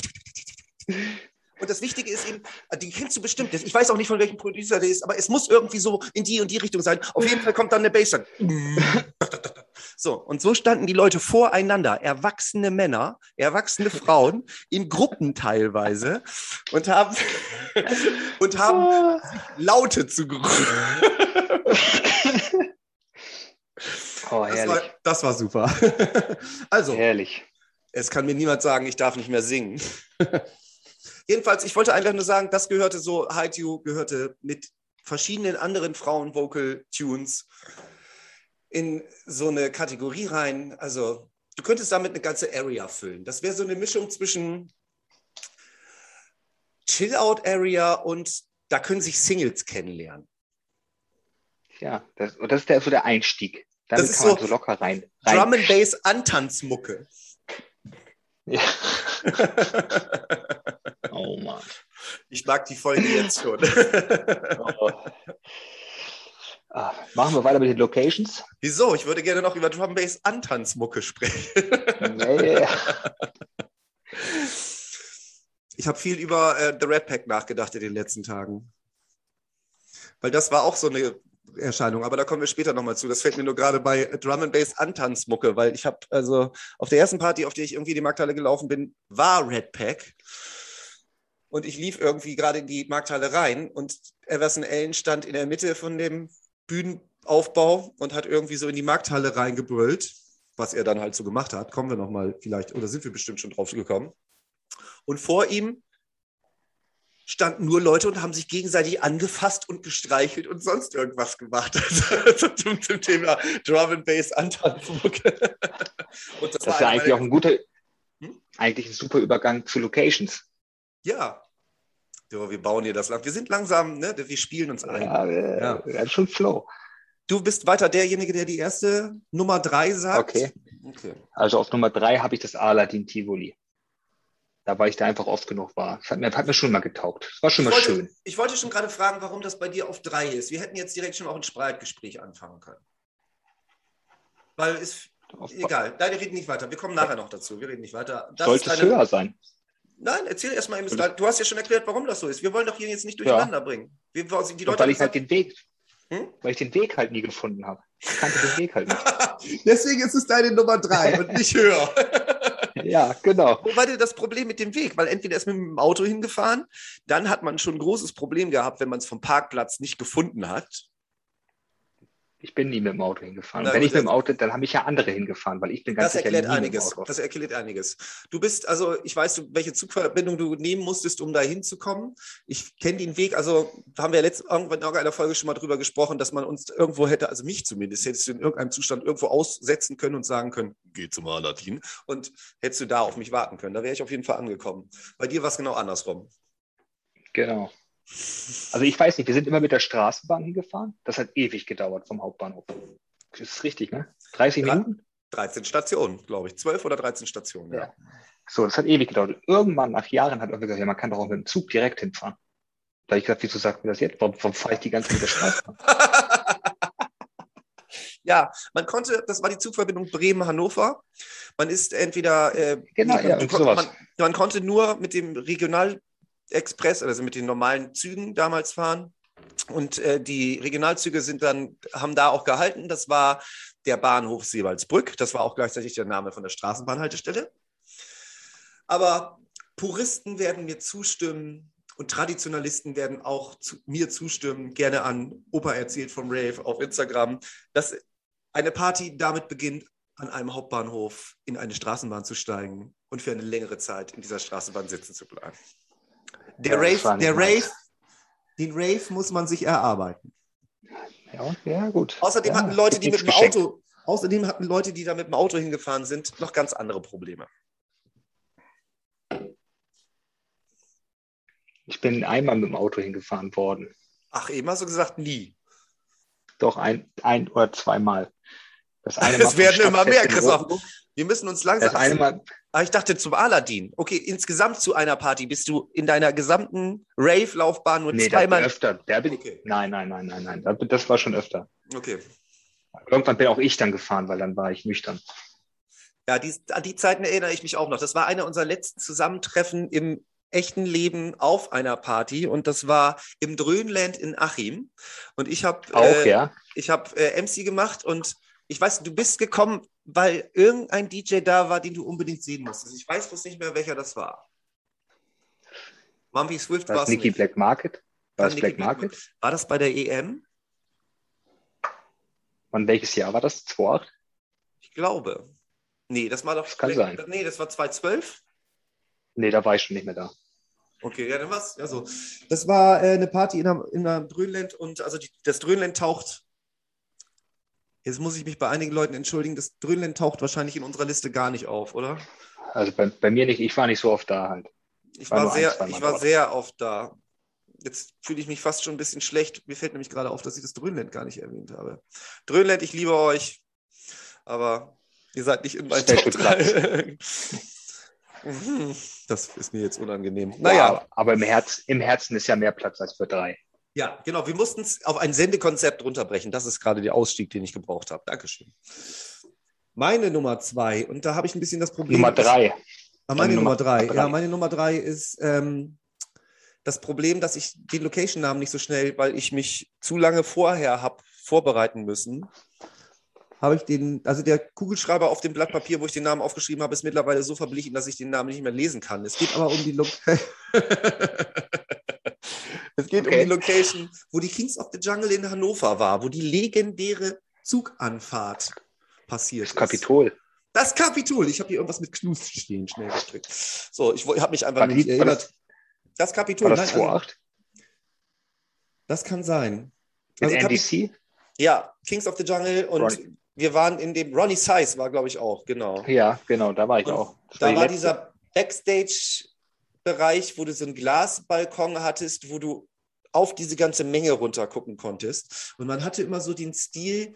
Und das Wichtige ist eben, die kennst du bestimmt. Ich weiß auch nicht, von welchem Producer der ist, aber es muss irgendwie so in die und die Richtung sein. Auf jeden Fall kommt dann der Bass dann. So, und so standen die Leute voreinander, erwachsene Männer, erwachsene Frauen, in Gruppen teilweise und haben, und haben Laute zugerufen. Oh, herrlich. Das war, das war super. Also, herrlich. Es kann mir niemand sagen, ich darf nicht mehr singen. Jedenfalls, ich wollte einfach nur sagen, das gehörte so, You gehörte mit verschiedenen anderen Frauen-Vocal-Tunes in so eine Kategorie rein. Also, du könntest damit eine ganze Area füllen. Das wäre so eine Mischung zwischen Chill-Out-Area und da können sich Singles kennenlernen. Ja, das, und das ist der, so der Einstieg. Damit Das kann man so so locker rein. rein. Drum and Bass Antanzmucke. Ja. Oh Mann. Ich mag die Folge jetzt schon. Oh. Ah, machen wir weiter mit den Locations. Wieso? Ich würde gerne noch über Drum Bass Antanzmucke sprechen. Nee. Ich habe viel über äh, The Red Pack nachgedacht in den letzten Tagen. Weil das war auch so eine Erscheinung, aber da kommen wir später nochmal zu. Das fällt mir nur gerade bei Drum and Bass Antanzmucke, weil ich habe also auf der ersten Party, auf der ich irgendwie die Markthalle gelaufen bin, war Red Pack. Und ich lief irgendwie gerade in die Markthalle rein und Everson Allen stand in der Mitte von dem Bühnenaufbau und hat irgendwie so in die Markthalle reingebrüllt, was er dann halt so gemacht hat. Kommen wir nochmal vielleicht, oder sind wir bestimmt schon drauf gekommen. Und vor ihm standen nur Leute und haben sich gegenseitig angefasst und gestreichelt und sonst irgendwas gemacht. Also zum, zum Thema Drum and Bass Antanzmucke. Und Das ist einer ja eigentlich auch ein guter, Hm? eigentlich ein super Übergang zu Locations. Ja. So, wir bauen hier das lang. Wir sind langsam, ne? Wir spielen uns ein. Ja, äh, Ja. ja. ist schon Flow. Du bist weiter derjenige, der die erste Nummer drei sagt. Okay. Okay. Also auf Nummer drei habe ich das Aladdin Tivoli. Da war ich da einfach oft genug war. Das hat mir, hat mir schon mal getaugt. Das war schon Ich mal wollte, schön. ich wollte schon gerade fragen, warum das bei dir auf drei ist. Wir hätten jetzt direkt schon auch ein Streitgespräch anfangen können. Weil es, Auf- egal, nein, wir reden nicht weiter. Wir kommen nachher noch dazu. Wir reden nicht weiter. Das Sollte ist es deine- höher sein. Nein, erzähl erstmal eben. Du hast ja schon erklärt, warum das so ist. Wir wollen doch hier jetzt nicht durcheinander bringen. Wir, die Doch, Leute weil ich halt den Weg, Hm? weil ich den Weg halt nie gefunden habe. Ich kannte den Weg halt nicht. Deswegen ist es deine Nummer drei und nicht höher. Ja, genau. Wobei dir das Problem mit dem Weg, weil entweder ist man mit dem Auto hingefahren, dann hat man schon ein großes Problem gehabt, wenn man es vom Parkplatz nicht gefunden hat. Ich bin nie mit dem Auto hingefahren. Na wenn ich mit dem Auto, dann habe ich ja andere hingefahren, weil ich bin ganz Das sicher erklärt nie mit dem einiges. Auto. Das erklärt einiges. Du bist, also ich weiß, welche Zugverbindung du nehmen musstest, um da hinzukommen. Ich kenne den Weg, also haben wir letzt, irgendwann in irgendeiner Folge schon mal drüber gesprochen, dass man uns irgendwo hätte, also mich zumindest, hättest du in irgendeinem Zustand irgendwo aussetzen können und sagen können, geh zum Aladdin. Und hättest du da auf mich warten können. Da wäre ich auf jeden Fall angekommen. Bei dir war es genau andersrum. Genau. Also ich weiß nicht, wir sind immer mit der Straßenbahn hingefahren. Das hat ewig gedauert vom Hauptbahnhof. Das ist richtig, ne? 30 Dran- Minuten? 13 Stationen, glaube ich. 12 oder 13 Stationen, ja. Ja. So, das hat ewig gedauert. Irgendwann nach Jahren hat irgendwer gesagt, ja, man kann doch auch mit dem Zug direkt hinfahren. Da habe ich gesagt, wieso sagt mir das jetzt? Warum, warum fahre ich die ganze Zeit mit der Straßenbahn? ja, man konnte, das war die Zugverbindung Bremen-Hannover. Man ist entweder, äh, Genau, man, ja, man, man konnte nur mit dem Regionalexpress, also mit den normalen Zügen damals fahren. Und äh, die Regionalzüge sind dann, haben da auch gehalten. Das war der Bahnhof Seewaldsbrück. Das war auch gleichzeitig der Name von der Straßenbahnhaltestelle. Aber Puristen werden mir zustimmen und Traditionalisten werden auch zu, mir zustimmen, gerne an Opa erzählt vom Rave auf Instagram, dass eine Party damit beginnt, an einem Hauptbahnhof in eine Straßenbahn zu steigen und für eine längere Zeit in dieser Straßenbahn sitzen zu bleiben. Der Ja, Rave, der. Rave, den Rave muss man sich erarbeiten. Ja, ja gut. Außerdem ja, hatten Leute, die mit dem geschenkt. Auto, außerdem hatten Leute, die da mit dem Auto hingefahren sind, noch ganz andere Probleme. Ich bin einmal mit dem Auto hingefahren worden. Ach, eben hast du gesagt, nie. Doch ein, ein oder zweimal. Das eine Es werden immer mehr, Christoph. Wir müssen uns langsam. Das eine Mal, Ah, ich dachte zum Aladdin. Okay, insgesamt zu einer Party bist du in deiner gesamten Rave-Laufbahn nur nee, zweimal. öfter. Der bin ich, Okay, nein, nein, nein, nein, nein. Das- war schon öfter. okay. Irgendwann bin auch ich dann gefahren, weil dann war ich nüchtern. Ja, die, an die Zeiten erinnere ich mich auch noch. Das war einer unserer letzten Zusammentreffen im echten Leben auf einer Party und das war im Dröhnland in Achim. Und ich habe Auch, äh, ja. ich habe äh, MC gemacht und ich weiß, du bist gekommen, weil irgendein DJ da war, den du unbedingt sehen musstest. Ich weiß bloß nicht mehr, welcher das war. Mummy Swift War es Nicky. Black Market? War es Black Market? War das bei der EM? Wann welches Jahr war das? 2008? Ich glaube. Nee, das war doch. Das kann sein. Nee, das war 2012. Nee, da war ich schon nicht mehr da. Okay, ja, dann war's. Also, das war äh, eine Party in einem, in einem Dröhnland und also die, das Dröhnland taucht Jetzt muss ich mich bei einigen Leuten entschuldigen, das Drönland taucht wahrscheinlich in unserer Liste gar nicht auf, oder? Also bei, bei mir nicht, ich war nicht so oft da halt. Ich War war, ein, sehr, zweimal ich war dort. sehr oft da. Jetzt fühle ich mich fast schon ein bisschen schlecht. Mir fällt nämlich gerade auf, dass ich das Drönland gar nicht erwähnt habe. Drönland, ich liebe euch, aber ihr seid nicht in Special Top 3. Mhm, das ist mir jetzt unangenehm. Naja, Naja, aber im, Herz, im Herzen ist ja mehr Platz als für drei. Ja, genau. Wir mussten es auf ein Sendekonzept runterbrechen. Das ist gerade der Ausstieg, den ich gebraucht habe. Dankeschön. Meine Nummer zwei, und da habe ich ein bisschen das Problem. Nummer drei. Ah, meine Nummer Nummer drei. drei. Ja, meine Nummer drei ist ähm, das Problem, dass ich den Location-Namen nicht so schnell, weil ich mich zu lange vorher habe vorbereiten müssen. Habe ich den, also der Kugelschreiber auf dem Blatt Papier, wo ich den Namen aufgeschrieben habe, ist mittlerweile so verblichen, dass ich den Namen nicht mehr lesen kann. Es geht aber um die Location. es geht um Okay. die Location, wo die Kings of the Jungle in Hannover war, wo die legendäre Zuganfahrt passiert Das ist. Kapitol. Das Kapitol. Ich habe hier irgendwas mit Knus stehen, schnell gestrickt. So, ich habe mich einfach War nicht die- war erinnert. das- Das, Kapitol, War das nein, also, 2.8? das kann sein. Also Kapi- NDC? ja, Kings of the Jungle und Ronnie. wir waren in dem, Ronnie Size war, glaube ich, auch, genau. Ja, genau, da war ich Und auch. Das Da die war dieser Backstage-Bereich, wo du so einen Glasbalkon hattest, wo du auf diese ganze Menge runter gucken konntest. Und man hatte immer so den Stil,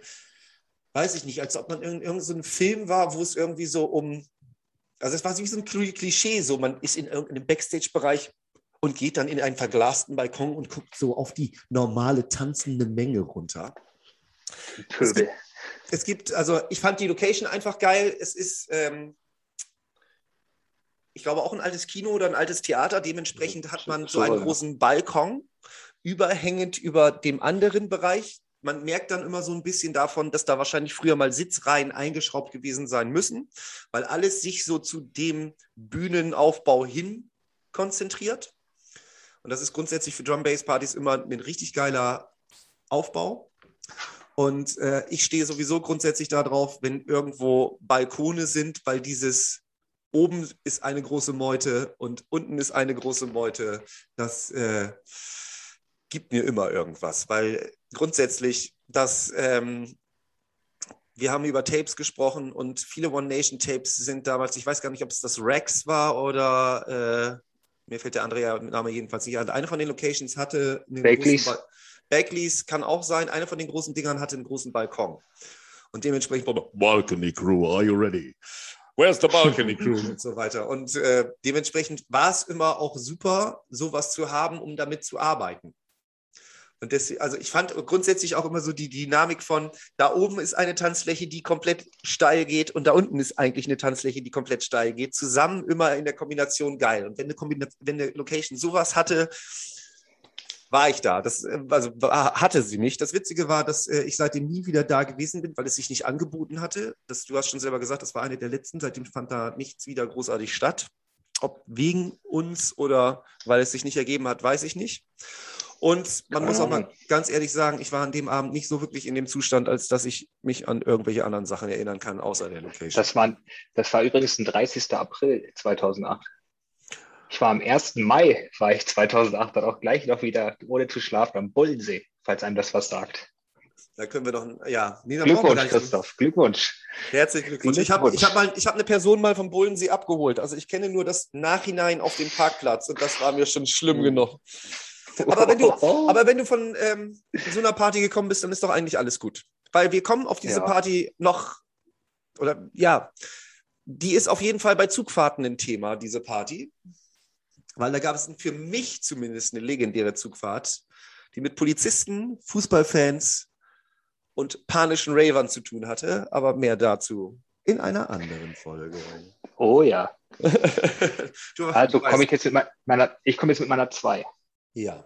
weiß ich nicht, als ob man in irgendeinem so Film war, wo es irgendwie so um, also es war wie so ein Kli- Klischee, so man ist in irgendeinem Backstage-Bereich und geht dann in einen verglasten Balkon und guckt so auf die normale tanzende Menge runter. Pöbel. Es gibt, also ich fand die Location einfach geil. Es ist, ähm, ich glaube, auch ein altes Kino oder ein altes Theater. Dementsprechend hat man so einen großen Balkon, überhängend über dem anderen Bereich. Man merkt dann immer so ein bisschen davon, dass da wahrscheinlich früher mal Sitzreihen eingeschraubt gewesen sein müssen, weil alles sich so zu dem Bühnenaufbau hin konzentriert. Und das ist grundsätzlich für Drum Bass Partys immer ein richtig geiler Aufbau. Und äh, ich stehe sowieso grundsätzlich darauf, wenn irgendwo Balkone sind, weil dieses oben ist eine große Meute und unten ist eine große Meute. Das äh, gibt mir immer irgendwas, weil grundsätzlich das, ähm, wir haben über Tapes gesprochen und viele One Nation Tapes sind damals, ich weiß gar nicht, ob es das Rex war oder äh, mir fällt der andere Name jedenfalls nicht an. Eine von den Locations hatte einen Bakelis. großen Ba- Bakelis kann auch sein. Eine von den großen Dingern hatte einen großen Balkon. Und dementsprechend Balcony Crew, are you ready? Where's the Balcony Crew? und so weiter. Und äh, dementsprechend war es immer auch super, sowas zu haben, um damit zu arbeiten. Und das, also ich fand grundsätzlich auch immer so die Dynamik von, da oben ist eine Tanzfläche, die komplett steil geht und da unten ist eigentlich eine Tanzfläche, die komplett steil geht. Zusammen immer in der Kombination geil. Und wenn eine, Kombina wenn eine Location sowas hatte, war ich da. Das äh, also, hatte sie nicht. Das Witzige war, dass äh, ich seitdem nie wieder da gewesen bin, weil es sich nicht angeboten hatte. Das, du hast schon selber gesagt, das war eine der letzten. Seitdem fand da nichts wieder großartig statt. Ob wegen uns oder weil es sich nicht ergeben hat, weiß ich nicht. Und man muss auch mal Ahnung. ganz ehrlich sagen, ich war an dem Abend nicht so wirklich in dem Zustand, als dass ich mich an irgendwelche anderen Sachen erinnern kann, außer der Location. Das war, das war übrigens ein 30. April 2008. Ich war am 1. Mai, war ich 2008 dann auch gleich noch wieder ohne zu schlafen am Bullensee, falls einem das was sagt. da können wir doch, ja, Glückwunsch, Christoph, Glückwunsch. Herzlichen Glückwunsch. Ich habe ich hab mal, ich hab eine Person mal vom Bullensee abgeholt. Also ich kenne nur das Nachhinein auf dem Parkplatz und das war mir schon schlimm genug. Aber wenn du, aber wenn du von ähm, so einer Party gekommen bist, dann ist doch eigentlich alles gut. Weil wir kommen auf diese Ja. Party noch, oder ja, die ist auf jeden Fall bei Zugfahrten ein Thema, diese Party. Weil da gab es für mich zumindest eine legendäre Zugfahrt, die mit Polizisten, Fußballfans und panischen Ravern zu tun hatte. Aber mehr dazu in einer anderen Folge. Oh ja. Du- Also komme ich jetzt mit meiner, ich komme jetzt mit meiner 2. Ja.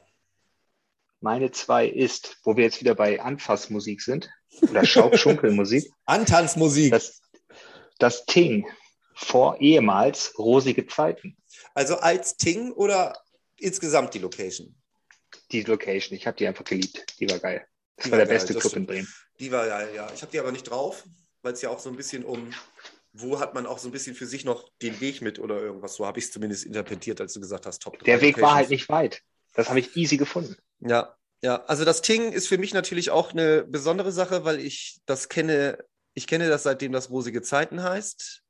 Meine 2 ist, wo wir jetzt wieder bei Anfassmusik sind, oder Schauk-Schunkelmusik, Antanzmusik. das, das Ting vor ehemals rosige Zeiten. Also als Ting oder insgesamt die Location? Die Location, ich habe die einfach geliebt. Die war geil. Das Die war der geil, beste Club stimmt. in Bremen. Die war ja, ja. Ich habe die aber nicht drauf, weil es ja auch so ein bisschen um, wo hat man auch so ein bisschen für sich noch den Weg mit oder irgendwas. So habe ich es zumindest interpretiert, als du gesagt hast, Top Der 3 Weg war halt Locations. nicht weit. Das habe ich easy gefunden. Ja, Ja, also das Ting ist für mich natürlich auch eine besondere Sache, weil ich das kenne, ich kenne das seitdem das Rosige Zeiten heißt.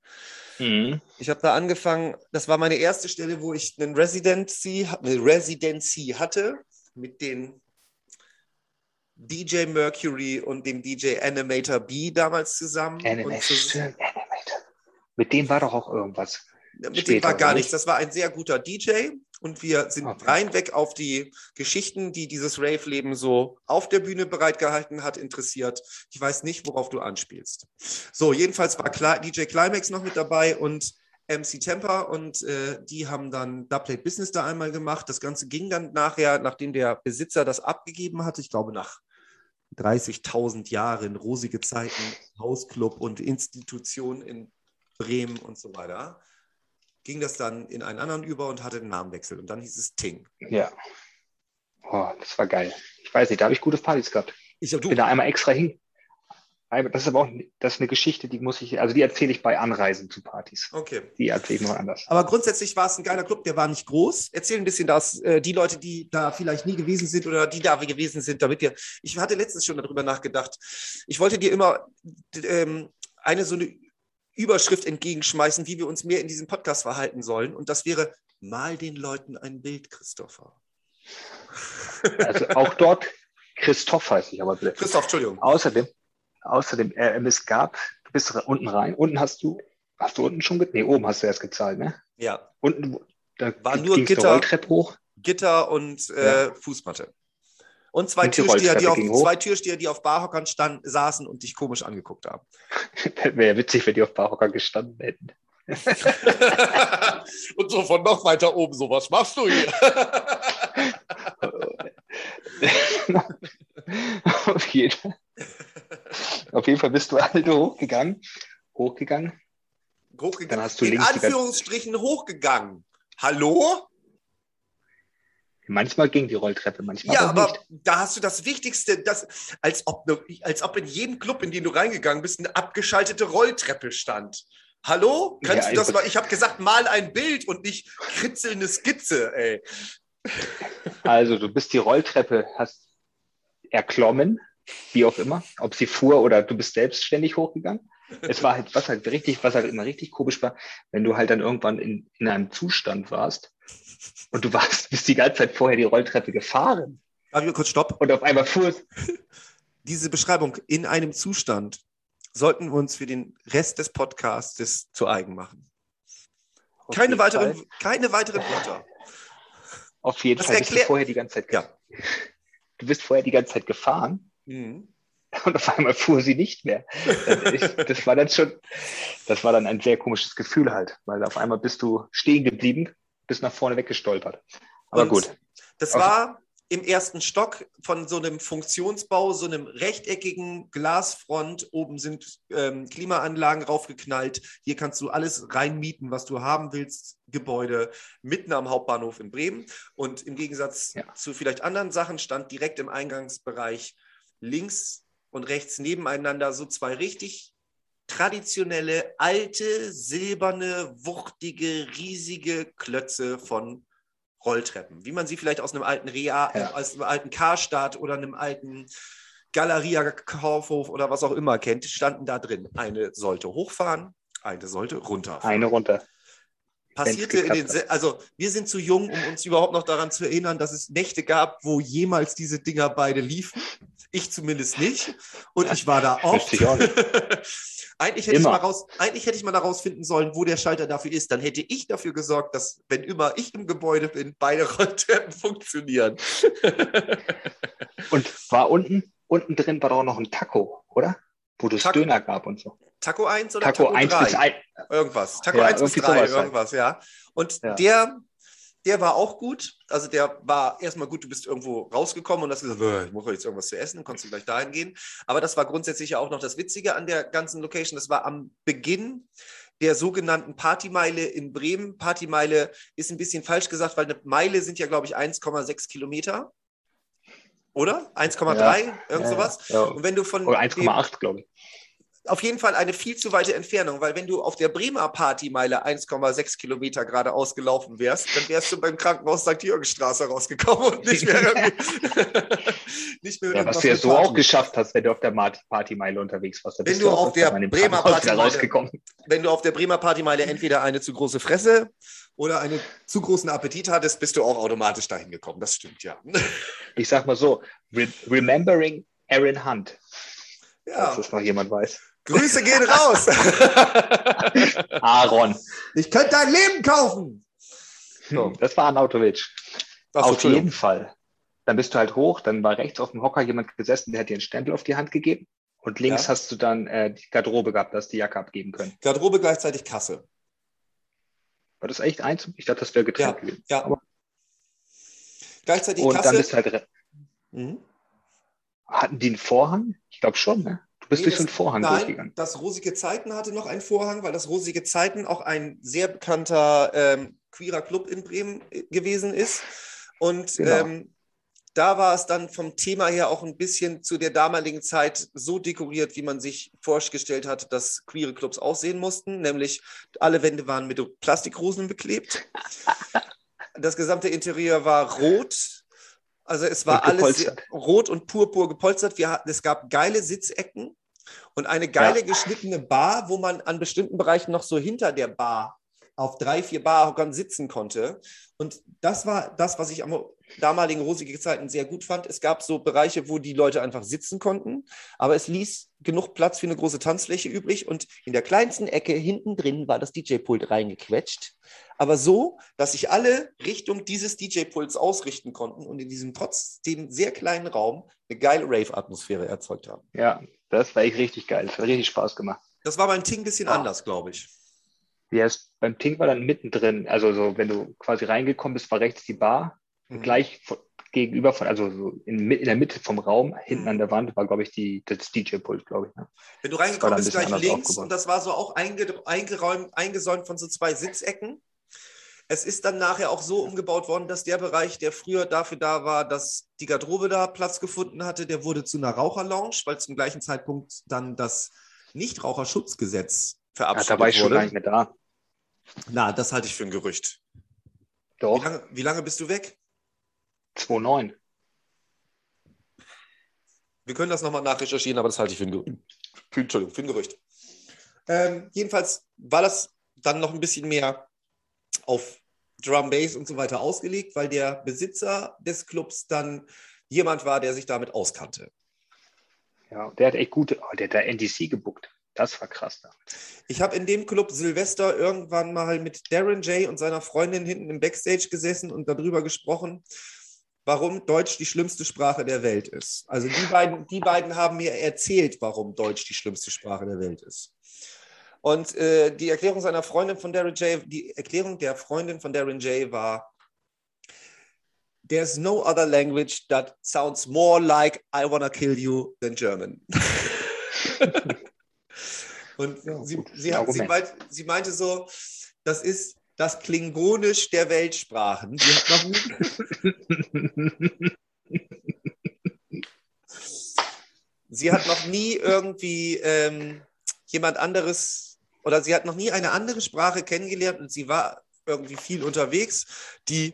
Mhm. Ich habe da angefangen, das war meine erste Stelle, wo ich einen Residency, eine Residency hatte mit den DJ Mercury und dem DJ Animator B damals zusammen. Animator. Animator. Mit dem war doch auch irgendwas. Mit dem war gar nichts. Das war ein sehr guter DJ und wir sind okay. reinweg auf die Geschichten, die dieses Rave-Leben so auf der Bühne bereitgehalten hat, interessiert. Ich weiß nicht, worauf du anspielst. So, jedenfalls war DJ Climax noch mit dabei und MC Temper und äh, die haben dann Dubplate Business da einmal gemacht. Das Ganze ging dann nachher, nachdem der Besitzer das abgegeben hatte, ich glaube nach 30.000 Jahren, rosige Zeiten, Hausclub und Institution in Bremen und so weiter ging das dann in einen anderen über und hatte den Namenwechsel. Und dann hieß es Ting. Ja. Oh, das war geil. Ich weiß nicht, da habe ich gute Partys gehabt. Ich du. bin da einmal extra hin. Das ist aber auch das ist eine Geschichte, die muss ich, also die erzähle ich bei Anreisen zu Partys. Okay. Die erzähle ich mal anders. Aber grundsätzlich war es ein geiler Club, der war nicht groß. Erzähl ein bisschen dass äh, die Leute, die da vielleicht nie gewesen sind oder die da gewesen sind, damit ihr. Ich hatte letztens schon darüber nachgedacht. Ich wollte dir immer ähm, eine so eine Überschrift entgegenschmeißen, wie wir uns mehr in diesem Podcast verhalten sollen. Und das wäre, mal den Leuten ein Bild, Christopher. Also auch dort, Christoph heißt ich aber bitte. Christoph, Entschuldigung. Außerdem, außerdem äh, es gab, du bist unten rein, unten hast du, hast du unten schon, nee, oben hast du erst gezahlt, ne? Ja. Unten, da war nur Gitter, hoch. Gitter und äh, ja. Fußmatte. Und zwei, und Türsteher, die auf, zwei Türsteher, die auf Barhockern stand, saßen und dich komisch angeguckt haben. Wäre witzig, wenn die auf Barhockern gestanden hätten. und so von noch weiter oben, so was machst du hier? auf, jeden, auf jeden Fall bist du alle hochgegangen. Hochgegangen. Hochgegangen. Dann hast du In Anführungsstrichen hochgegangen. Hallo? Manchmal ging die Rolltreppe, manchmal ja, aber nicht. da hast du das Wichtigste, das, als, ob, ne, als ob in jedem Club, in den du reingegangen bist, eine abgeschaltete Rolltreppe stand. Hallo? Kannst ja, du das mal? Ich habe gesagt, mal ein Bild und nicht kritzelnde Skizze, ey. Also, du bist die Rolltreppe, hast erklommen, wie auch immer, ob sie fuhr oder du bist selbstständig hochgegangen. Es war halt, was halt richtig, was halt immer richtig komisch war, wenn du halt dann irgendwann in, in einem Zustand warst, und du warst, bist die ganze Zeit vorher die Rolltreppe gefahren. Darf ich kurz stopp? Und auf einmal fuhr es. Diese Beschreibung in einem Zustand sollten wir uns für den Rest des Podcasts zu eigen machen. Auf keine weiteren, Fall. keine weiteren Wörter. Auf jeden das Fall bist du vorher die ganze Zeit. Ja. Du bist vorher die ganze Zeit gefahren. Mhm. Und auf einmal fuhr sie nicht mehr. Das war dann schon, das war dann ein sehr komisches Gefühl halt, weil auf einmal bist du stehen geblieben bis nach vorne weggestolpert. Aber und gut. Das war im ersten Stock von so einem Funktionsbau, so einem rechteckigen Glasfront. Oben sind ähm, Klimaanlagen raufgeknallt. Hier kannst du alles reinmieten, was du haben willst. Gebäude mitten am Hauptbahnhof in Bremen. Und im Gegensatz ja. zu vielleicht anderen Sachen stand direkt im Eingangsbereich links und rechts nebeneinander so zwei richtig traditionelle, alte, silberne, wuchtige, riesige Klötze von Rolltreppen, wie man sie vielleicht aus einem alten Rea, ja. aus einem alten Karstadt oder einem alten Galeria Kaufhof oder was auch immer kennt, standen da drin. Eine sollte hochfahren, eine sollte runterfahren. Eine runter. Passierte in den, also wir sind zu jung, um uns überhaupt noch daran zu erinnern, dass es Nächte gab, wo jemals diese Dinger beide liefen. Ich zumindest nicht. Und ich war da oft. Ich auch nicht. Eigentlich hätte, ich mal raus, eigentlich hätte ich mal herausfinden sollen, wo der Schalter dafür ist. Dann hätte ich dafür gesorgt, dass, wenn immer ich im Gebäude bin, beide Rolltreppen funktionieren. und war unten, unten drin war doch noch ein Taco, oder? Wo es Döner gab und so. Taco 1 oder Taco, Taco 1 3? bis 1. Irgendwas. Taco ja, 1 bis 3, halt. irgendwas, halt. ja. Und ja. der der war auch gut. Also der war erstmal gut, du bist irgendwo rausgekommen und hast gesagt, ich muss jetzt irgendwas zu essen, dann konntest du gleich dahin gehen. Aber das war grundsätzlich ja auch noch das Witzige an der ganzen Location. Das war am Beginn der sogenannten Partymeile in Bremen. Partymeile ist ein bisschen falsch gesagt, weil eine Meile sind ja, glaube ich, 1,6 Kilometer. Oder? 1,3? Ja, irgend sowas. Ja, ja. Und wenn du von. Oder 1,8, glaube ich. Auf jeden Fall eine viel zu weite Entfernung, weil wenn du auf der Bremer Partymeile 1,6 Kilometer geradeaus gelaufen wärst, dann wärst du beim Krankenhaus St. Jürgenstraße rausgekommen und nicht mehr nicht mehr ja, was du ja so auch geschafft hast, wenn du auf der Partymeile unterwegs warst. Wenn du, auf der Bremer Partymeile, wenn du auf der Bremer Partymeile entweder eine zu große Fresse oder einen zu großen Appetit hattest, bist du auch automatisch dahin gekommen. Das stimmt, ja. Ich sag mal so, re remembering Aaron Hunt. Ja. Dass das noch jemand weiß. Grüße gehen raus. Aaron. Ich könnte dein Leben kaufen. So, das war Anautovic. Auf jeden Fall. Dann bist du halt hoch, dann war rechts auf dem Hocker jemand gesessen, der hat dir einen Stempel auf die Hand gegeben. Und links ja. hast du dann äh, die Garderobe gehabt, dass die Jacke abgeben können. Garderobe gleichzeitig Kasse. War das echt eins? Ich dachte, das wäre getrennt ja, gewesen. Ja. Aber gleichzeitig und Kasse. Und dann bist du halt. Mhm. Hatten die einen Vorhang? Ich glaube schon, ne? Du bist nee, durch einen Vorhang nein, durchgegangen. Das Rosige Zeiten hatte noch einen Vorhang, weil das Rosige Zeiten auch ein sehr bekannter ähm, queerer Club in Bremen äh, gewesen ist. Und genau. ähm, da war es dann vom Thema her auch ein bisschen zu der damaligen Zeit so dekoriert, wie man sich vorgestellt hat, dass queere Clubs aussehen mussten. Nämlich alle Wände waren mit Plastikrosen beklebt. Das gesamte Interieur war rot. Also es war alles rot und purpur gepolstert. Wir hatten, es gab geile Sitzecken und eine geile ja. geschnittene Bar, wo man an bestimmten Bereichen noch so hinter der Bar auf drei, vier Barhockern sitzen konnte. Und das war das, was ich am damaligen rosigen Zeiten sehr gut fand. Es gab so Bereiche, wo die Leute einfach sitzen konnten, aber es ließ genug Platz für eine große Tanzfläche übrig. Und in der kleinsten Ecke hinten drin war das DJ-Pult reingequetscht. Aber so, dass sich alle Richtung dieses DJ-Pults ausrichten konnten und in diesem trotzdem sehr kleinen Raum eine geile Rave-Atmosphäre erzeugt haben. Ja, das war echt richtig geil. Das hat richtig Spaß gemacht. Das war beim Ting ein bisschen ah. anders, glaube ich. Ja, beim Ting war dann mittendrin, also so, wenn du quasi reingekommen bist, war rechts die Bar. Mhm. Gleich von, gegenüber von, also so in, in, der Mitte vom Raum, hinten mhm. an der Wand, war, glaube ich, die, das DJ-Pult, glaube ich. Ne? Wenn du reingekommen bist, gleich links aufgebaut. und das war so auch einge, eingeräumt, eingesäumt von so zwei Sitzecken. Es ist dann nachher auch so umgebaut worden, dass der Bereich, der früher dafür da war, dass die Garderobe da Platz gefunden hatte, der wurde zu einer Raucherlounge, weil zum gleichen Zeitpunkt dann das Nichtraucherschutzgesetz verabschiedet wurde. Ja, da war ich schon gar nicht mehr da. Na, das halte ich für ein Gerücht. Doch. Wie lange, wie lange bist du weg? 2,9. Wir können das nochmal nachrecherchieren, aber das halte ich für ein, Gerücht. Entschuldigung, für ein Gerücht. Ähm, jedenfalls war das dann noch ein bisschen mehr auf Drum Bass und so weiter ausgelegt, weil der Besitzer des Clubs dann jemand war, der sich damit auskannte. Ja, der hat echt gute, oh, der hat da NDC gebuckt. Das war krass damals. Ich habe in dem Club Silvester irgendwann mal mit Darren Jay und seiner Freundin hinten im Backstage gesessen und darüber gesprochen, warum Deutsch die schlimmste Sprache der Welt ist. Also die beiden, die beiden haben mir erzählt, warum Deutsch die schlimmste Sprache der Welt ist. Und äh, die Erklärung seiner Freundin von Darren Jay, die Erklärung der Freundin von Darren Jay war, There's no other language that sounds more like I wanna kill you than German. Und ja, sie, sie, hat, sie, meint, sie, meinte so, das ist das Klingonisch der Weltsprachen. Sie hat noch nie, irgendwie ähm, jemand anderes oder sie hat noch nie eine andere Sprache kennengelernt und sie war irgendwie viel unterwegs, die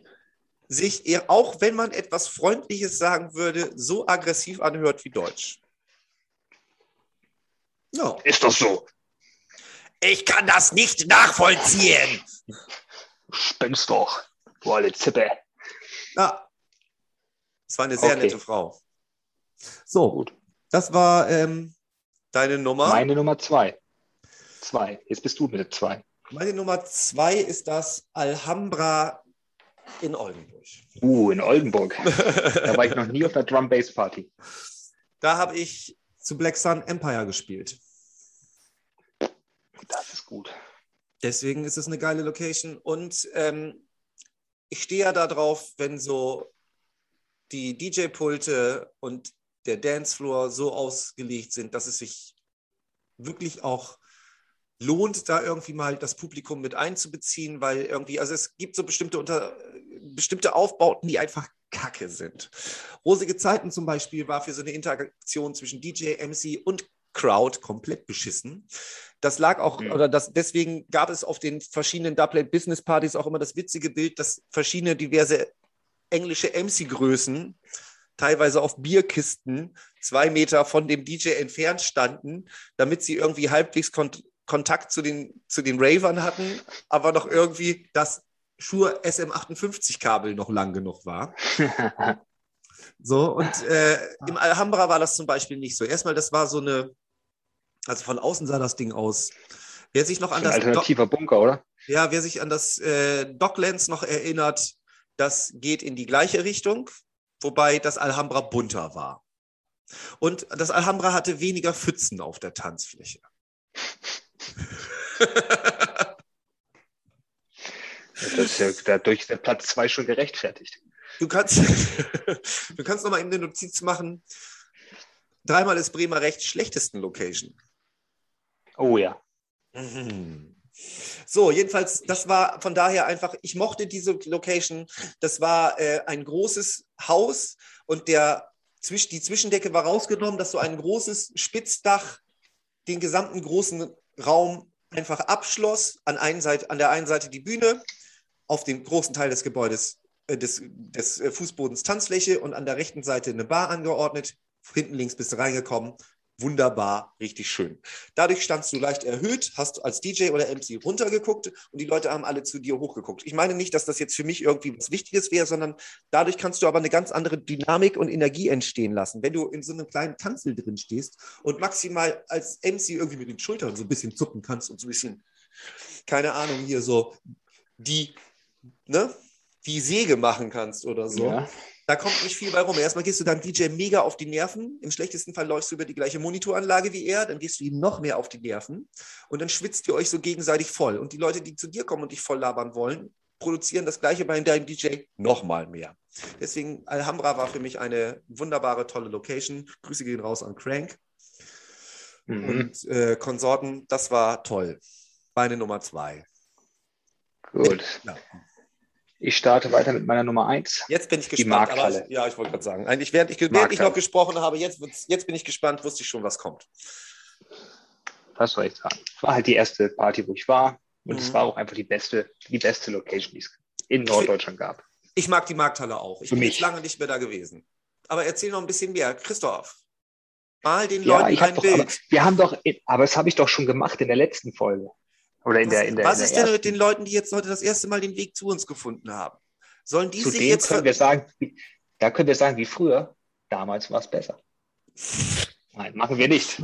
sich eher, auch wenn man etwas Freundliches sagen würde, so aggressiv anhört wie Deutsch. Ja. Ist das so? Ich kann das nicht nachvollziehen. Spinnst doch, du alte Zippe. Ja. Das war eine sehr okay. nette Frau. So, gut. Das war ähm, deine Nummer. Meine Nummer zwei. Zwei. Jetzt bist du mit zwei. Meine Nummer zwei ist das Alhambra in Oldenburg. Uh, in Oldenburg. da war ich noch nie auf der Drum Bass Party. Da habe ich zu Black Sun Empire gespielt. Das ist gut. Deswegen ist es eine geile Location. Und ähm, ich stehe ja darauf, wenn so die DJ-Pulte und der Dancefloor so ausgelegt sind, dass es sich wirklich auch lohnt, da irgendwie mal das Publikum mit einzubeziehen, weil irgendwie, also es gibt so bestimmte, unter, bestimmte Aufbauten, die einfach kacke sind. Rosige Zeiten zum Beispiel war für so eine Interaktion zwischen DJ, MC und Crowd komplett beschissen. Das lag auch, Mhm. oder das, deswegen gab es auf den verschiedenen Double Business Partys auch immer das witzige Bild, dass verschiedene diverse englische MC-Größen teilweise auf Bierkisten zwei Meter von dem DJ entfernt standen, damit sie irgendwie halbwegs Kont Kontakt zu den, zu den Ravern hatten, aber noch irgendwie das Shure SM58-Kabel noch lang genug war. So, und äh, im Alhambra war das zum Beispiel nicht so. Erstmal, das war so eine, also von außen sah das Ding aus. Wer sich noch an das, Do alternativer Bunker, oder? ja, wer sich an das äh, Docklands noch erinnert, das geht in die gleiche Richtung, wobei das Alhambra bunter war. Und das Alhambra hatte weniger Pfützen auf der Tanzfläche. Das ist ja dadurch der Platz zwei schon gerechtfertigt. Du kannst, du kannst noch mal eben eine Notiz machen. Dreimal ist Bremer recht schlechtesten Location. Oh ja. Mhm. So, jedenfalls, das war von daher einfach, ich mochte diese Location. Das war äh, ein großes Haus und der, die Zwischendecke war rausgenommen, dass so ein großes Spitzdach den gesamten großen Raum einfach abschloss. An, einen Seite, an der einen Seite die Bühne, auf dem großen Teil des Gebäudes, äh, des, des äh, Fußbodens Tanzfläche und an der rechten Seite eine Bar angeordnet. Hinten links bist du reingekommen. Wunderbar, richtig schön. Dadurch standst du leicht erhöht, hast als DJ oder MC runtergeguckt und die Leute haben alle zu dir hochgeguckt. Ich meine nicht, dass das jetzt für mich irgendwie was Wichtiges wäre, sondern dadurch kannst du aber eine ganz andere Dynamik und Energie entstehen lassen. Wenn du in so einem kleinen Tanzel drin stehst und maximal als MC irgendwie mit den Schultern so ein bisschen zucken kannst und so ein bisschen, keine Ahnung, hier so die, ne, die Säge machen kannst oder so. Ja. Da kommt nicht viel bei rum. Erstmal gehst du deinem DJ mega auf die Nerven. Im schlechtesten Fall läufst du über die gleiche Monitoranlage wie er. Dann gehst du ihm noch mehr auf die Nerven. Und dann schwitzt ihr euch so gegenseitig voll. Und die Leute, die zu dir kommen und dich voll labern wollen, produzieren das Gleiche bei deinem DJ nochmal mehr. Deswegen, Alhambra war für mich eine wunderbare, tolle Location. Grüße gehen raus an Crank Mhm. und äh, Konsorten. Das war toll. Meine Nummer zwei. Gut. Ja. Ich starte weiter mit meiner Nummer eins. Jetzt bin ich Die gespannt. Markthalle. Aber, ja, ich wollte gerade sagen. Eigentlich, während ich, während ich noch gesprochen habe, jetzt, jetzt bin ich gespannt, wusste ich schon, was kommt. Was soll ich sagen? Es war halt die erste Party, wo ich war. Und es Mhm. war auch einfach die beste, die beste Location, die es in Norddeutschland gab. Ich mag die Markthalle auch. Ich Für bin mich. lange nicht mehr da gewesen. Aber erzähl noch ein bisschen mehr. Christoph, mal den Ja, Leuten ein doch, aber, Bild. wir haben doch, aber das habe ich doch schon gemacht in der letzten Folge. Oder in was der, in der, was in ist der denn mit den Leuten, die jetzt heute das erste Mal den Weg zu uns gefunden haben? Sollen die Zu sich jetzt... können wir sagen, da können wir sagen, wie früher, damals war es besser. Nein, machen wir nicht.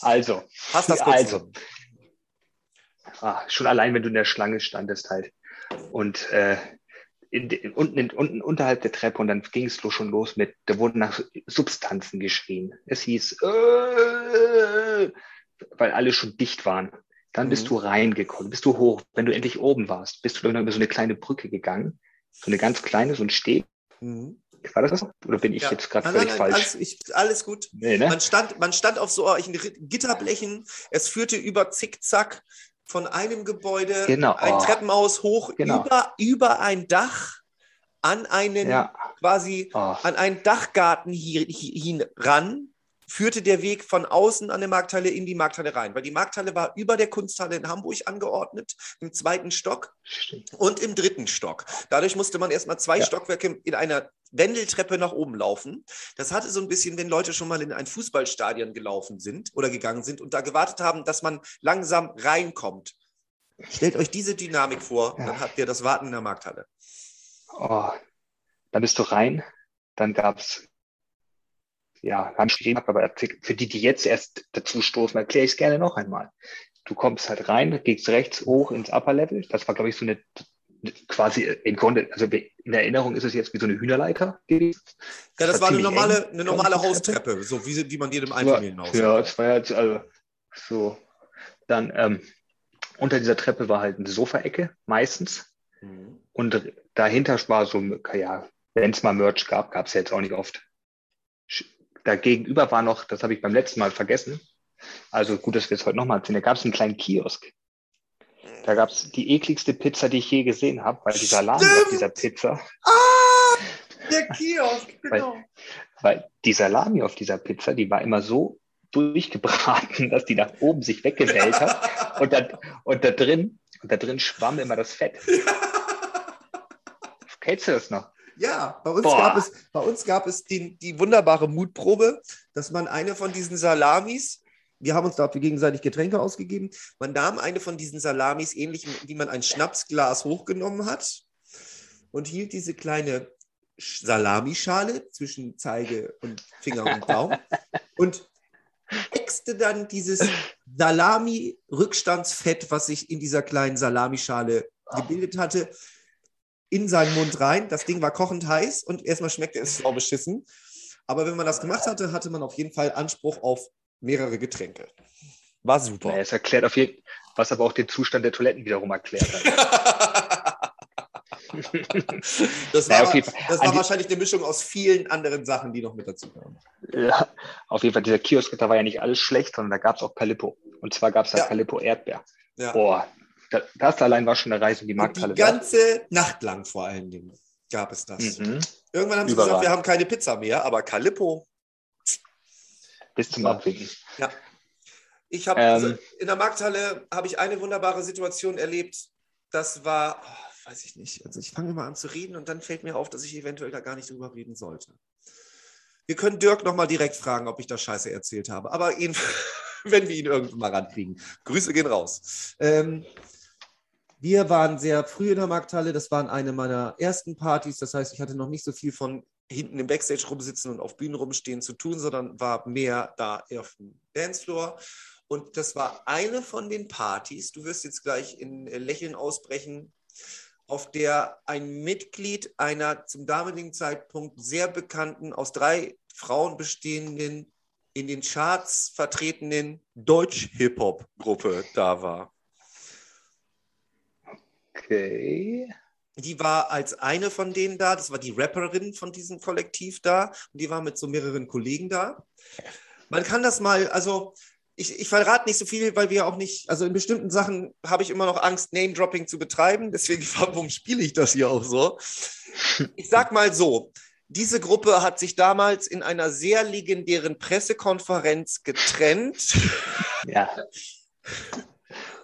Also, Hast das also, ah, schon allein, wenn du in der Schlange standest halt und äh, in, de- unten, in, unten unterhalb der Treppe und dann ging es schon los mit, da wurden nach Substanzen geschrien. Es hieß, äh, weil alle schon dicht waren. Dann bist Mhm. du reingekommen, bist du hoch. Wenn du endlich oben warst, bist du dann über so eine kleine Brücke gegangen. So eine ganz kleine, so ein Steg. Mhm. War das so? Oder bin ich Ja. jetzt gerade völlig nein, nein, falsch? alles, ich, alles gut. Nee, ne? Man stand, man stand auf so Gitterblechen. Es führte über Zickzack von einem Gebäude Genau. ein Oh. Treppenhaus hoch Genau. über, über ein Dach an einen Ja. quasi Oh. an einen Dachgarten hier, hier, hin ran, führte der Weg von außen an der Markthalle in die Markthalle rein, weil die Markthalle war über der Kunsthalle in Hamburg angeordnet, im zweiten Stock und im dritten Stock. Dadurch musste man erstmal zwei Ja. Stockwerke in einer Wendeltreppe nach oben laufen. Das hatte so ein bisschen, wenn Leute schon mal in ein Fußballstadion gelaufen sind oder gegangen sind und da gewartet haben, dass man langsam reinkommt. Stellt euch diese Dynamik vor, Ja. dann habt ihr das Warten in der Markthalle. Oh, dann bist du rein, dann gab's ja, haben geschrieben, aber für die, die jetzt erst dazu stoßen, erkläre ich es gerne noch einmal. Du kommst halt rein, gehst rechts hoch ins Upper Level. Das war, glaube ich, so eine quasi im Grunde, also in Erinnerung ist es jetzt wie so eine Hühnerleiter gewesen. Ja, das war eine ziemlich normale, eine normale Haustreppe, so wie, wie man Das war- Einfamilienhaus Ja, das war jetzt also so. Dann ähm, unter dieser Treppe war halt eine Sofaecke meistens. Mhm. Und dahinter war so, ja, wenn es mal Merch gab, gab es ja jetzt auch nicht oft. Dagegenüber war noch, das habe ich beim letzten Mal vergessen, also gut, dass wir es heute nochmal erzählen, da gab es einen kleinen Kiosk. Da gab es die ekligste Pizza, die ich je gesehen habe, weil die Salami Stimmt. auf dieser Pizza, Ah, der Kiosk, genau. weil die Salami auf dieser Pizza, die war immer so durchgebraten, dass die nach oben sich weggewählt hat. Und da, und da drin, und da drin schwamm immer das Fett. Kennst du das noch? Ja, bei uns gab es, bei uns gab es die, die wunderbare Mutprobe, dass man eine von diesen Salamis, wir haben uns dafür gegenseitig Getränke ausgegeben, man nahm eine von diesen Salamis, ähnlich wie man ein Schnapsglas hochgenommen hat, und hielt diese kleine Salamischale zwischen Zeige und Finger und Daumen und äxte dann dieses Salami-Rückstandsfett, was sich in dieser kleinen Salamischale gebildet hatte, in seinen Mund rein. Das Ding war kochend heiß und erstmal schmeckte es sau beschissen. Aber wenn man das gemacht hatte, hatte man auf jeden Fall Anspruch auf mehrere Getränke. War super. Ja, es erklärt auf jeden was aber auch den Zustand der Toiletten wiederum erklärt hat. das war, naja, das war wahrscheinlich eine Mischung aus vielen anderen Sachen, die noch mit dazu kamen. Ja, auf jeden Fall, dieser Kiosk, da war ja nicht alles schlecht, sondern da gab es auch Calippo. Und zwar gab es da ja. Calippo Erdbeer. Ja. Boah, das allein war schon eine Reise in die Markthalle. die ganze wert. Nacht lang vor allen Dingen gab es das. Mhm. Irgendwann haben sie Überall. gesagt, wir haben keine Pizza mehr, aber Calippo. Bis zum Abwinken. Ja. Ich habe ähm, also in der Markthalle habe ich eine wunderbare Situation erlebt. Das war, oh, weiß ich nicht. Also ich fange immer an zu reden und dann fällt mir auf, dass ich eventuell da gar nicht drüber reden sollte. Wir können Dirk nochmal direkt fragen, ob ich da Scheiße erzählt habe. Aber ihn, wenn wir ihn irgendwann mal rankriegen. Grüße gehen raus. Ähm, wir waren sehr früh in der Markthalle. Das waren eine meiner ersten Partys. Das heißt, ich hatte noch nicht so viel von hinten im Backstage rumsitzen und auf Bühnen rumstehen zu tun, sondern war mehr da auf dem Dancefloor. Und das war eine von den Partys, du wirst jetzt gleich in Lächeln ausbrechen, auf der ein Mitglied einer zum damaligen Zeitpunkt sehr bekannten, aus drei Frauen bestehenden, in den Charts vertretenen Deutsch-Hip-Hop-Gruppe da war. Okay. Die war als eine von denen da, das war die Rapperin von diesem Kollektiv da und die war mit so mehreren Kollegen da. Man kann das mal, also ich, ich verrate nicht so viel, weil wir auch nicht, also in bestimmten Sachen habe ich immer noch Angst, Name-Dropping zu betreiben. Deswegen, warum spiele ich das hier auch so? Ich sag mal so, diese Gruppe hat sich damals in einer sehr legendären Pressekonferenz getrennt. Ja.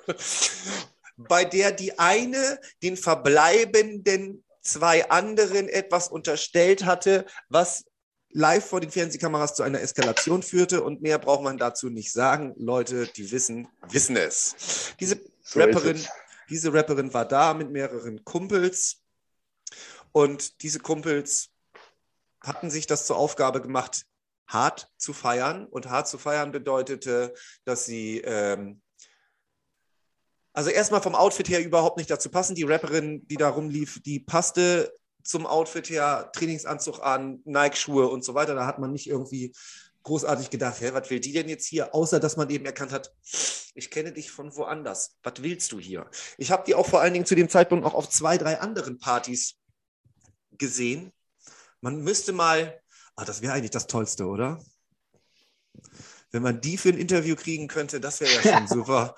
bei der die eine den verbleibenden zwei anderen etwas unterstellt hatte, was live vor den Fernsehkameras zu einer Eskalation führte und mehr braucht man dazu nicht sagen. Leute, die wissen, wissen es. Diese Rapperin, diese Rapperin war da mit mehreren Kumpels und diese Kumpels hatten sich das zur Aufgabe gemacht, hart zu feiern. Und hart zu feiern bedeutete, dass sie ähm, also erstmal vom Outfit her überhaupt nicht dazu passen. Die Rapperin, die da rumlief, die passte zum Outfit her, Trainingsanzug an, Nike-Schuhe und so weiter. Da hat man nicht irgendwie großartig gedacht, hä, was will die denn jetzt hier? Außer, dass man eben erkannt hat, ich kenne dich von woanders. Was willst du hier? Ich habe die auch vor allen Dingen zu dem Zeitpunkt auch auf zwei, drei anderen Partys gesehen. Man müsste mal, ah, das wäre eigentlich das Tollste, oder? Wenn man die für ein Interview kriegen könnte, das wäre ja schon super.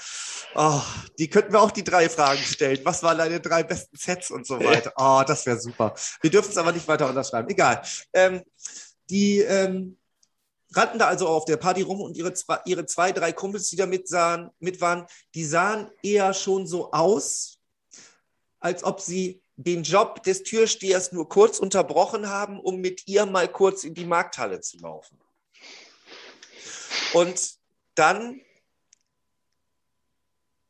Oh, die könnten wir auch die drei Fragen stellen. Was waren deine drei besten Sets und so weiter? Oh, das wäre super. Wir dürfen es aber nicht weiter unterschreiben. Egal. Ähm, die ähm, rannten da also auf der Party rum und ihre zwei, ihre zwei drei Kumpels, die da mit, sahen, mit waren, die sahen eher schon so aus, als ob sie den Job des Türstehers nur kurz unterbrochen haben, um mit ihr mal kurz in die Markthalle zu laufen. Und dann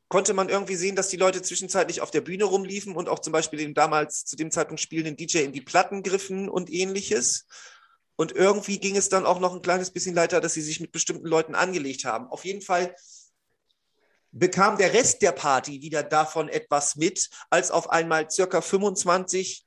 konnte man irgendwie sehen, dass die Leute zwischenzeitlich auf der Bühne rumliefen und auch zum Beispiel den damals zu dem Zeitpunkt spielenden DJ in die Platten griffen und ähnliches. Und irgendwie ging es dann auch noch ein kleines bisschen weiter, dass sie sich mit bestimmten Leuten angelegt haben. Auf jeden Fall bekam der Rest der Party wieder davon etwas mit, als auf einmal circa 25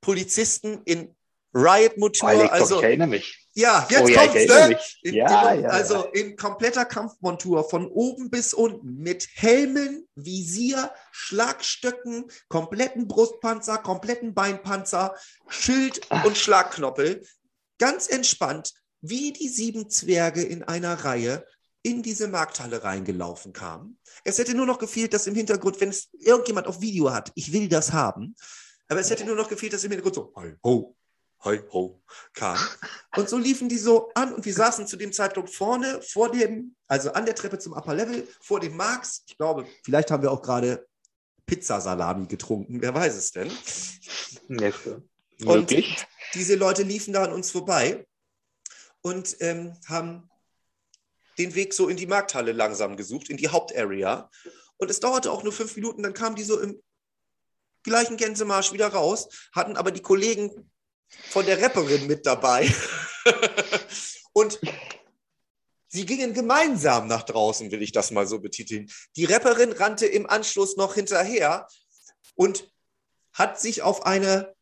Polizisten in Riot-Motor, also ich erinnere mich. Ja, jetzt oh, ja, kommt's, ne? In, ja, in, ja, also in kompletter Kampfmontur von oben bis unten mit Helmen, Visier, Schlagstöcken, kompletten Brustpanzer, kompletten Beinpanzer, Schild Ach. und Schlagknoppel. Ganz entspannt, wie die sieben Zwerge in einer Reihe in diese Markthalle reingelaufen kamen. Es hätte nur noch gefehlt, dass im Hintergrund, wenn es irgendjemand auf Video hat, ich will das haben, aber es hätte nur noch gefehlt, dass im Hintergrund so, hey, ho, hoi ho kam. Und so liefen die so an und wir saßen zu dem Zeitpunkt vorne vor dem, also an der Treppe zum Upper Level, vor dem Marx. Ich glaube, vielleicht haben wir auch gerade Pizzasalami getrunken, wer weiß es denn. Und diese Leute liefen da an uns vorbei und ähm, haben den Weg so in die Markthalle langsam gesucht, in die Hauptarea. Und es dauerte auch nur fünf Minuten, dann kamen die so im gleichen Gänsemarsch wieder raus, hatten aber die Kollegen von der Rapperin mit dabei. und sie gingen gemeinsam nach draußen, will ich das mal so betiteln. Die Rapperin rannte im Anschluss noch hinterher und hat sich auf eine,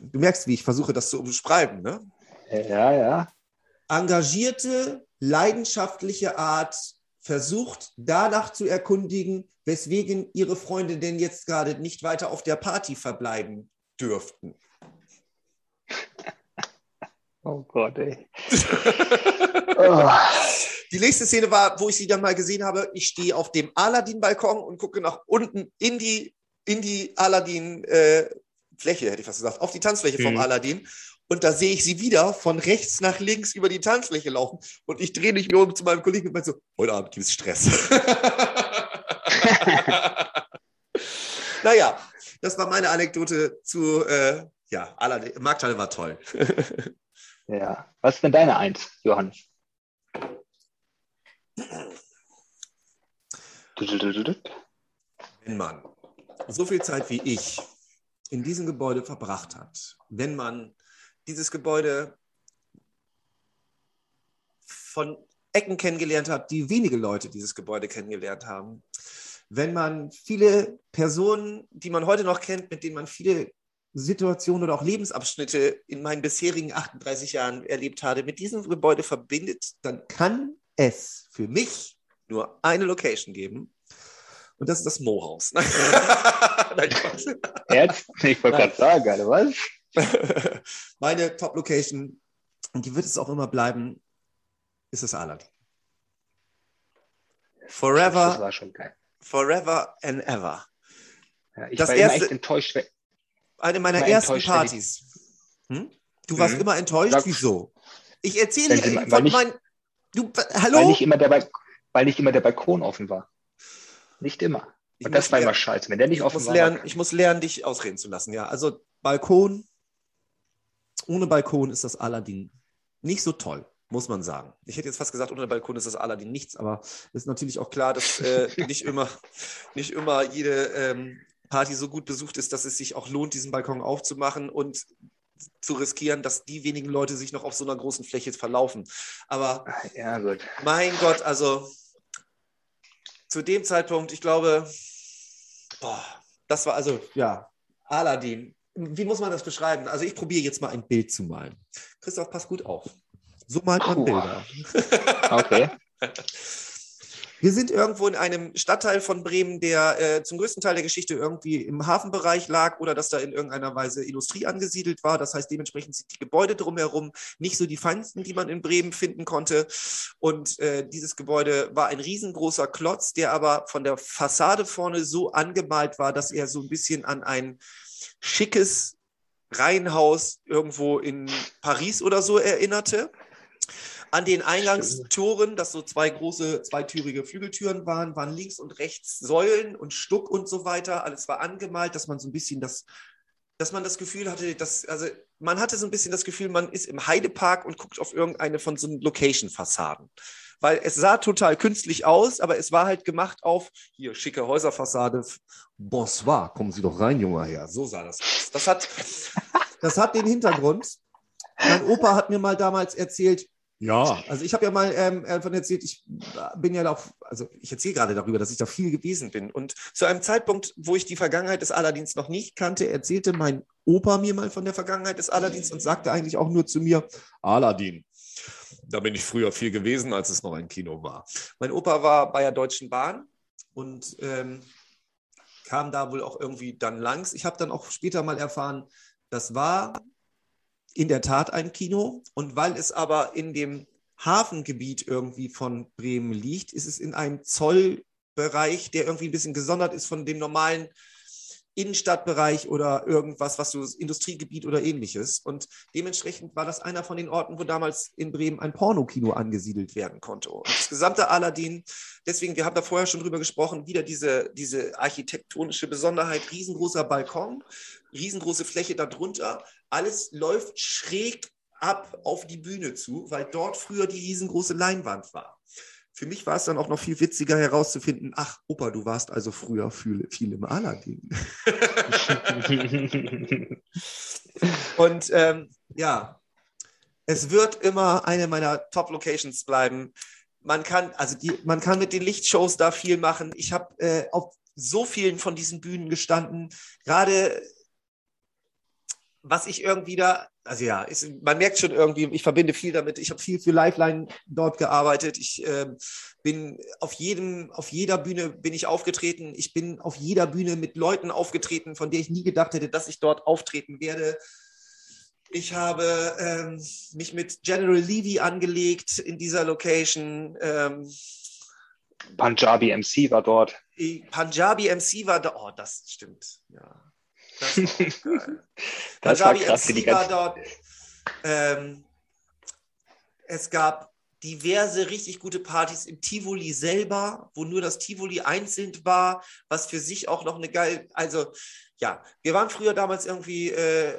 du merkst, wie ich versuche, das zu umschreiben, ne? Ja, ja. Engagierte, leidenschaftliche Art versucht, danach zu erkundigen, weswegen ihre Freunde denn jetzt gerade nicht weiter auf der Party verbleiben dürften. Oh Gott, ey. oh. Die nächste Szene war, wo ich sie dann mal gesehen habe, ich stehe auf dem Aladdin-Balkon und gucke nach unten in die, in die Aladdin-Fläche, äh, hätte ich fast gesagt, auf die Tanzfläche vom mhm. Aladdin. Und da sehe ich sie wieder von rechts nach links über die Tanzfläche laufen. Und ich drehe mich um zu meinem Kollegen und meine so, heute Abend gibt es Stress. naja, das war meine Anekdote zu, äh, ja, Aladdin. Markthalle war toll. ja, was ist denn deine Eins, Johannes? Wenn man so viel Zeit wie ich in diesem Gebäude verbracht hat, wenn man dieses Gebäude von Ecken kennengelernt hat, die wenige Leute dieses Gebäude kennengelernt haben, wenn man viele Personen, die man heute noch kennt, mit denen man viele Situationen oder auch Lebensabschnitte in meinen bisherigen 38 Jahren erlebt habe, mit diesem Gebäude verbindet, dann kann es für mich nur eine Location geben. Und das ist das Mohaus. Nein, Jetzt? Ich wollte gerade sagen, alle was? Meine Top-Location, und die wird es auch immer bleiben, ist das Aladdin. Forever. Das war schon geil. Forever and ever. Ja, ich das war erste, echt enttäuscht. Eine meiner ersten Partys. Hm? Du warst mhm. immer enttäuscht? Sag, Wieso? Ich erzähle dir von meinen. Du, hallo? Weil nicht, immer der weil nicht immer der Balkon offen war. Nicht immer. Und das war immer scheiße. Wenn der nicht offen war. Lernen, ich muss lernen, dich ausreden zu lassen. Ja, also Balkon. Ohne Balkon ist das Aladdin nicht so toll muss man sagen. Ich hätte jetzt fast gesagt, unter Balkon ist das Aladdin nichts, aber es ist natürlich auch klar, dass äh, nicht, immer, nicht immer jede ähm, Party so gut besucht ist, dass es sich auch lohnt, diesen Balkon aufzumachen und zu riskieren, dass die wenigen Leute sich noch auf so einer großen Fläche verlaufen. Aber ja, mein Gott, also zu dem Zeitpunkt, ich glaube, boah, das war also, ja, Aladdin. Wie muss man das beschreiben? Also ich probiere jetzt mal ein Bild zu malen. Christoph, pass gut auf. So malt man Bilder. Okay. Wir sind irgendwo in einem Stadtteil von Bremen, der äh, zum größten Teil der Geschichte irgendwie im Hafenbereich lag oder dass da in irgendeiner Weise Industrie angesiedelt war. Das heißt, dementsprechend sind die Gebäude drumherum nicht so die feinsten, die man in Bremen finden konnte. Und äh, dieses Gebäude war ein riesengroßer Klotz, der aber von der Fassade vorne so angemalt war, dass er so ein bisschen an ein schickes Reihenhaus irgendwo in Paris oder so erinnerte. An den Eingangstoren, das so zwei große, zweitürige Flügeltüren waren, waren links und rechts Säulen und Stuck und so weiter. Alles war angemalt, dass man so ein bisschen das, dass man das Gefühl hatte, dass, also man hatte so ein bisschen das Gefühl, man ist im Heidepark und guckt auf irgendeine von so Location-Fassaden. Weil es sah total künstlich aus, aber es war halt gemacht auf, hier, schicke Häuserfassade. Bonsoir, kommen Sie doch rein, junger Herr. So sah das aus. Das hat, das hat den Hintergrund. Mein Opa hat mir mal damals erzählt, ja, also ich habe ja mal ähm, davon erzählt, ich bin ja auch, also ich erzähle gerade darüber, dass ich da viel gewesen bin. Und zu einem Zeitpunkt, wo ich die Vergangenheit des Aladdins noch nicht kannte, erzählte mein Opa mir mal von der Vergangenheit des Aladdins und sagte eigentlich auch nur zu mir, Aladdin. Da bin ich früher viel gewesen, als es noch ein Kino war. Mein Opa war bei der Deutschen Bahn und ähm, kam da wohl auch irgendwie dann langs. Ich habe dann auch später mal erfahren, das war in der Tat ein Kino. Und weil es aber in dem Hafengebiet irgendwie von Bremen liegt, ist es in einem Zollbereich, der irgendwie ein bisschen gesondert ist von dem normalen Innenstadtbereich oder irgendwas, was du Industriegebiet oder ähnliches. Und dementsprechend war das einer von den Orten, wo damals in Bremen ein Pornokino angesiedelt werden konnte. Und das gesamte Aladdin, deswegen, wir haben da vorher schon drüber gesprochen, wieder diese, diese architektonische Besonderheit, riesengroßer Balkon, riesengroße Fläche darunter, alles läuft schräg ab auf die Bühne zu, weil dort früher die riesengroße Leinwand war. Für mich war es dann auch noch viel witziger herauszufinden, ach, Opa, du warst also früher viel, viel im Aladdin. Und ähm, ja, es wird immer eine meiner Top-Locations bleiben. Man kann, also die, man kann mit den Lichtshows da viel machen. Ich habe äh, auf so vielen von diesen Bühnen gestanden. Gerade was ich irgendwie da, also ja, ist, man merkt schon irgendwie, ich verbinde viel damit. Ich habe viel für Lifeline dort gearbeitet. Ich äh, bin auf jedem, auf jeder Bühne bin ich aufgetreten. Ich bin auf jeder Bühne mit Leuten aufgetreten, von der ich nie gedacht hätte, dass ich dort auftreten werde. Ich habe ähm, mich mit General Levy angelegt in dieser Location. Ähm, Punjabi MC war dort. Punjabi MC war da. Oh, das stimmt. Ja. Das, das war krass die ganze... dort. Ähm, es gab diverse richtig gute Partys im Tivoli selber, wo nur das Tivoli einzeln war, was für sich auch noch eine geile, also ja, wir waren früher damals irgendwie äh,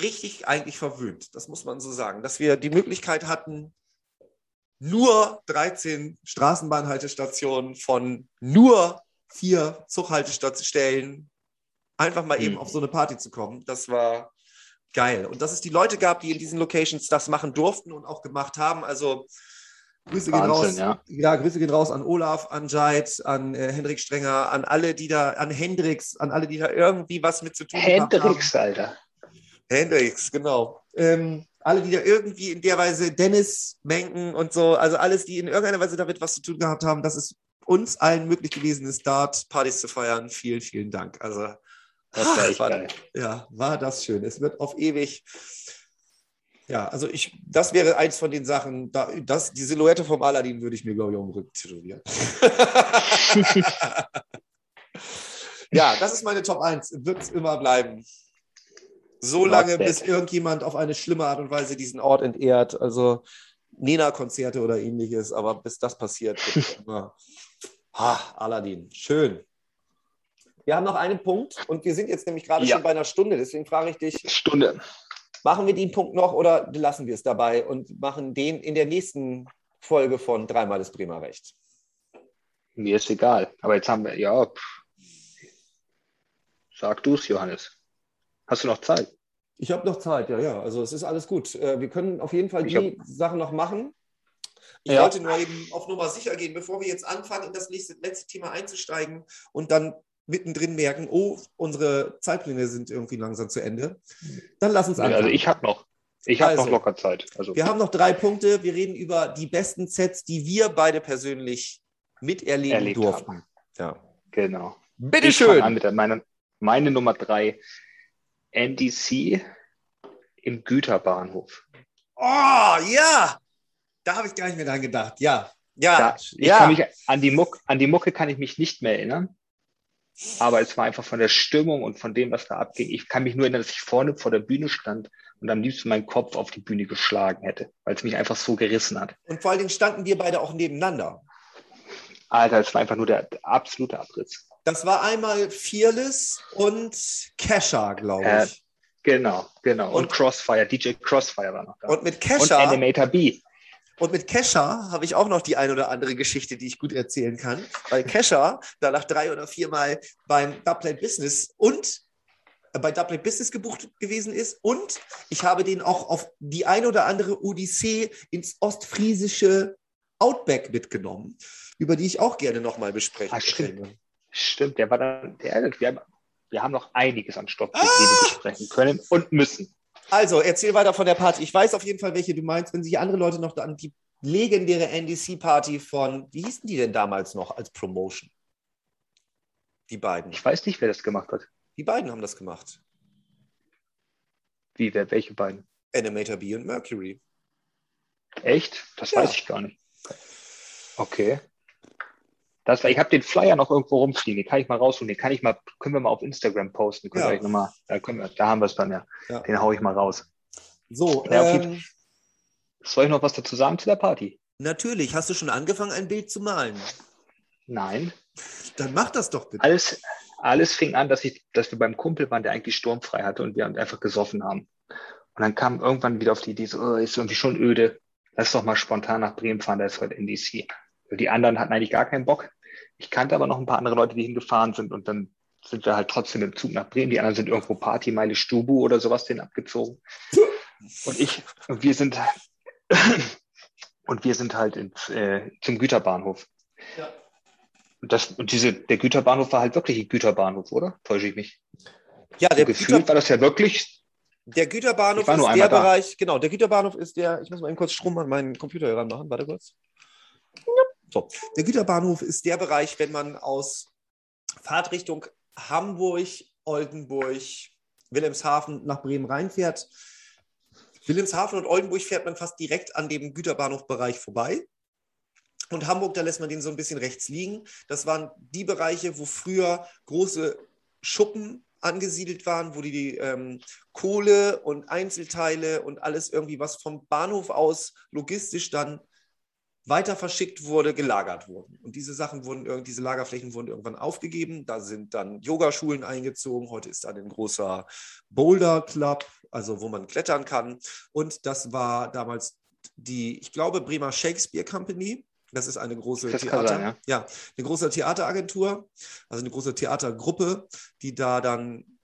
richtig eigentlich verwöhnt, das muss man so sagen, dass wir die Möglichkeit hatten, nur 13 Straßenbahnhaltestationen von nur vier Zughaltestellen einfach mal mhm. eben auf so eine Party zu kommen. Das war geil. Und dass es die Leute gab, die in diesen Locations das machen durften und auch gemacht haben. Also Grüße gehen raus. Ja. ja. Grüße gehen raus an Olaf, an Jait, an äh, Hendrik Strenger, an alle, die da, an Hendrix, an alle, die da irgendwie was mit zu tun Hendrix, haben. Hendrix, Alter. Hendrix, genau. Ähm, alle, die da irgendwie in der Weise Dennis Menken und so, also alles, die in irgendeiner Weise damit was zu tun gehabt haben, dass es uns allen möglich gewesen ist, dort Partys zu feiern. Vielen, vielen Dank. Also das war echt geil. Ja, war das schön. Es wird auf ewig. Ja, also ich, das wäre eins von den Sachen, da, das, die Silhouette vom Aladdin würde ich mir, glaube ich, Rücken tätowieren. ja, das ist meine Top 1. Wird es immer bleiben. So lange, bis irgendjemand auf eine schlimme Art und Weise diesen Ort entehrt. Also Nena-Konzerte oder ähnliches, aber bis das passiert, wird immer. Ah, Aladdin, schön. Wir haben noch einen Punkt und wir sind jetzt nämlich gerade ja. schon bei einer Stunde. Deswegen frage ich dich. Stunde. Machen wir den Punkt noch oder lassen wir es dabei und machen den in der nächsten Folge von Dreimal das Bremer Recht? Mir ist egal. Aber jetzt haben wir, ja. Sag du es, Johannes. Hast du noch Zeit? Ich habe noch Zeit, ja, ja. Also es ist alles gut. Äh, wir können auf jeden Fall ich die hab... Sachen noch machen. Ich ja. wollte nur eben auf Nummer sicher gehen, bevor wir jetzt anfangen, in das nächste, letzte Thema einzusteigen und dann mittendrin merken, oh, unsere Zeitpläne sind irgendwie langsam zu Ende, dann lass uns anfangen. Also ich habe noch. Ich habe also, noch locker Zeit. Also. Wir haben noch drei Punkte. Wir reden über die besten Sets, die wir beide persönlich miterleben Erlebt durften. Haben. Ja. Genau. Bitteschön. An mit der, meine, meine Nummer drei, NDC im Güterbahnhof. Oh, ja! Da habe ich gar nicht mehr dran gedacht. Ja. Ja. Da, ich ja. Kann mich, an, die Muck, an die Mucke kann ich mich nicht mehr erinnern. Aber es war einfach von der Stimmung und von dem, was da abging. Ich kann mich nur erinnern, dass ich vorne vor der Bühne stand und am liebsten meinen Kopf auf die Bühne geschlagen hätte, weil es mich einfach so gerissen hat. Und vor allen Dingen standen wir beide auch nebeneinander. Alter, es war einfach nur der absolute Abriss. Das war einmal Fearless und Kesha, glaube äh, ich. Äh, genau, genau. Und, und, Crossfire, DJ Crossfire war noch da. Und mit Kesha. Und Animator B. Und mit Kesha habe ich auch noch die ein oder andere Geschichte, die ich gut erzählen kann, weil Kesha da nach drei oder vier Mal beim Dubplate Business und äh, bei Dubplate Business gebucht gewesen ist und ich habe den auch auf die ein oder andere Odyssee ins ostfriesische Outback mitgenommen, über die ich auch gerne nochmal besprechen ah, stimmt. Stimmt, der war dann, der, wir, haben, wir haben noch einiges an Stoff, ah! die wir besprechen können und müssen. Also, erzähl weiter von der Party. Ich weiß auf jeden Fall, welche du meinst. Wenn sich andere Leute noch an die legendäre NDC-Party von, wie hießen die denn damals noch als Promotion? Die beiden. Ich weiß nicht, wer das gemacht hat. Die beiden haben das gemacht. Wie, wer, welche beiden? Animator B und Mercury. Echt? Das ja. weiß ich gar nicht. Okay. Das ich habe den Flyer noch irgendwo rumfliegen, den kann ich mal rausholen, den kann ich mal, können wir mal auf Instagram posten. Könnt Ja. euch noch mal, da, können wir, da haben wir es dann ja. Ja. Den hau ich mal raus. So, Ja, ähm, Soll ich noch was dazu sagen zu der Party? natürlich. Hast du schon angefangen, ein Bild zu malen? Nein. Dann mach das doch bitte. Alles, alles fing an, dass, ich, dass wir beim Kumpel waren, der eigentlich sturmfrei hatte und wir einfach gesoffen haben. Und dann kam irgendwann wieder auf die Idee, so, oh, ist irgendwie schon öde. Lass doch mal spontan nach Bremen fahren, da ist heute NDC. Die anderen hatten eigentlich gar keinen Bock. Ich kannte aber noch ein paar andere Leute, die hingefahren sind und dann sind wir halt trotzdem im Zug nach Bremen. Die anderen sind irgendwo Partymeile Stubu oder sowas denen abgezogen. Und ich, und wir sind, und wir sind halt ins, äh, zum Güterbahnhof. Ja. Und, das, und diese, der Güterbahnhof war halt wirklich ein Güterbahnhof, oder? Täusche ich mich? Ja, So der, gefühlt Güter, war das ja wirklich, der Güterbahnhof ist nur der da. Bereich, genau, der Güterbahnhof ist der, ich muss mal eben kurz Strom an meinen Computer hier ranmachen, warte kurz. So, der Güterbahnhof ist der Bereich, wenn man aus Fahrtrichtung Hamburg, Oldenburg, Wilhelmshaven nach Bremen reinfährt. Wilhelmshaven und Oldenburg fährt man fast direkt an dem Güterbahnhofbereich vorbei. Und Hamburg, da lässt man den so ein bisschen rechts liegen. Das waren die Bereiche, wo früher große Schuppen angesiedelt waren, wo die, die ähm, Kohle und Einzelteile und alles irgendwie, was vom Bahnhof aus logistisch dann weiter verschickt wurde, gelagert wurden. Und diese Sachen wurden, diese Lagerflächen wurden irgendwann aufgegeben. Da sind dann Yogaschulen eingezogen. Heute ist da ein großer Boulder Club, also wo man klettern kann. Und das war damals die, ich glaube, Bremer Shakespeare Company. Das ist eine große Das Theater, sein, ja. eine große Theateragentur, also eine große Theatergruppe, die da dann,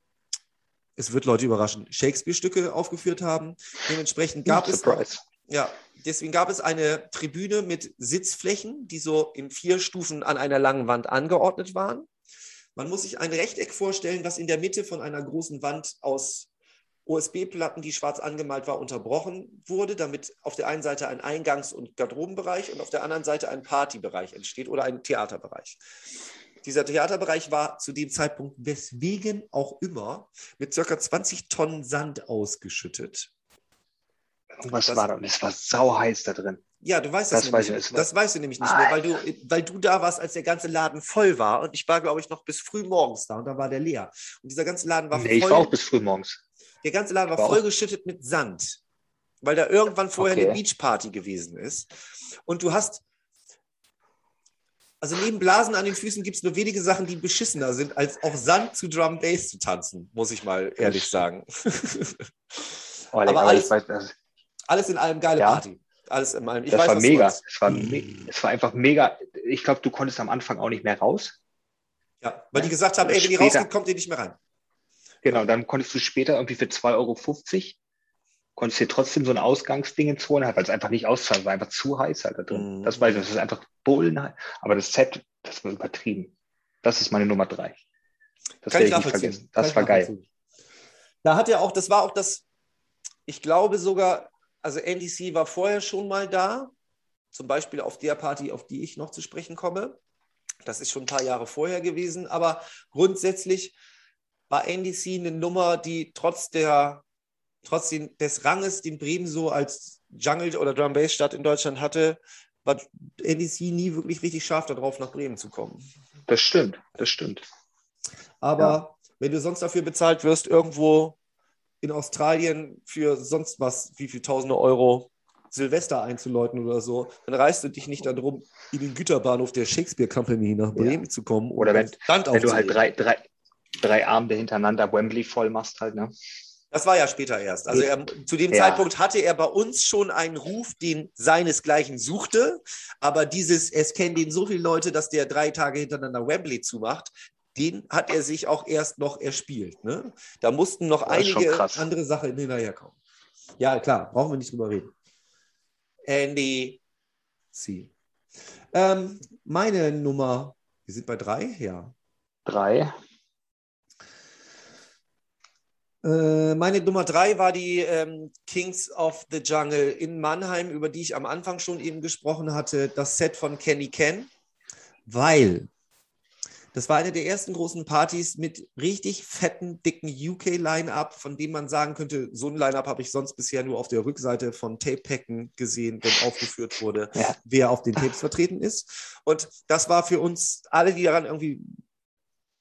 es wird Leute überraschen, Shakespeare-Stücke aufgeführt haben. Dementsprechend gab es Surprise. Ja, deswegen gab es eine Tribüne mit Sitzflächen, die so in vier Stufen an einer langen Wand angeordnet waren. Man muss sich ein Rechteck vorstellen, was in der Mitte von einer großen Wand aus OSB-Platten, die schwarz angemalt war, unterbrochen wurde, damit auf der einen Seite ein Eingangs- und Garderobenbereich und auf der anderen Seite ein Partybereich entsteht oder ein Theaterbereich. Dieser Theaterbereich war zu dem Zeitpunkt, weswegen auch immer, mit circa 20 Tonnen Sand ausgeschüttet. Irgendwas Das- war da und es war sauheiß da drin. Ja, du weißt das, Das weiß nämlich. ich, das weißt du nämlich nicht mehr, weil du, weil du da warst, als der ganze Laden voll war. Und ich war, glaube ich, noch bis früh morgens da und da war der leer. Und dieser ganze Laden war Nee, ich voll. war auch bis früh morgens. der ganze Laden war war vollgeschüttet mit Sand, weil da irgendwann vorher Okay. eine Beachparty gewesen ist. Und du hast. Also neben Blasen an den Füßen gibt es nur wenige Sachen, die beschissener sind, als auf Sand zu Drum Bass zu tanzen, muss ich mal ehrlich sagen. Oh, Aber alles- ich weiß, das, Alles in allem geile Ja. Party. Alles in allem. Ich das weiß, war mega. Es war, es war einfach mega. Ich glaube, du konntest am Anfang auch nicht mehr raus. Ja, weil die gesagt haben, ey, wenn ihr rausgeht, kommt ihr nicht mehr rein. Genau, dann konntest du später irgendwie für 2,50 Euro konntest dir trotzdem so ein Ausgangsding ins holen, weil es einfach nicht auszahlen war, einfach zu heiß halt da drin. Mhm. Das weiß ich, das ist einfach bullenheiß. Aber das Set, das war übertrieben. Das ist meine Nummer drei. Das Kann werde ich ich nicht vergessen. Kann Das ich war geil. Da hat er auch, das war auch das, ich glaube sogar, also NDC war vorher schon mal da, zum Beispiel auf der Party, auf die ich noch zu sprechen komme. Das ist schon ein paar Jahre vorher gewesen, aber grundsätzlich war NDC eine Nummer, die trotz der, trotz den, des Ranges, den Bremen so als Jungle- oder Drum Bass Stadt in Deutschland hatte, war NDC nie wirklich richtig scharf darauf, nach Bremen zu kommen. Das stimmt, das stimmt. Aber wenn du sonst dafür bezahlt wirst, irgendwo in Australien für sonst was, wie viel tausende Euro Silvester einzuläuten oder so, dann reißt du dich nicht darum, in den Güterbahnhof der Shakespeare Company nach Bremen zu kommen. Oder wenn- Wenn du halt drei, drei, drei Abende hintereinander Wembley voll machst halt, ne? Das war ja später erst. Also er, zu dem Ja. Zeitpunkt hatte er bei uns schon einen Ruf, den seinesgleichen suchte. Aber dieses, es kennen den so viele Leute, dass der drei Tage hintereinander Wembley zumacht, den hat er sich auch erst noch erspielt. Ne? Da mussten noch einige andere Sachen hinterherkommen. Ja, klar, brauchen wir nicht drüber reden. Andy C. Ähm, meine Nummer, wir sind bei drei, ja. Drei. Äh, meine Nummer drei war die ähm, Kings of the Jungle in Mannheim, über die ich am Anfang schon eben gesprochen hatte, das Set von Kenny Ken, weil Das war eine der ersten großen Partys mit richtig fetten, dicken UK-Line-Up, von dem man sagen könnte, so ein Line-Up habe ich sonst bisher nur auf der Rückseite von Tape-Packen gesehen, wenn aufgeführt wurde, ja. wer auf den Tapes vertreten ist. Und das war für uns alle, die daran irgendwie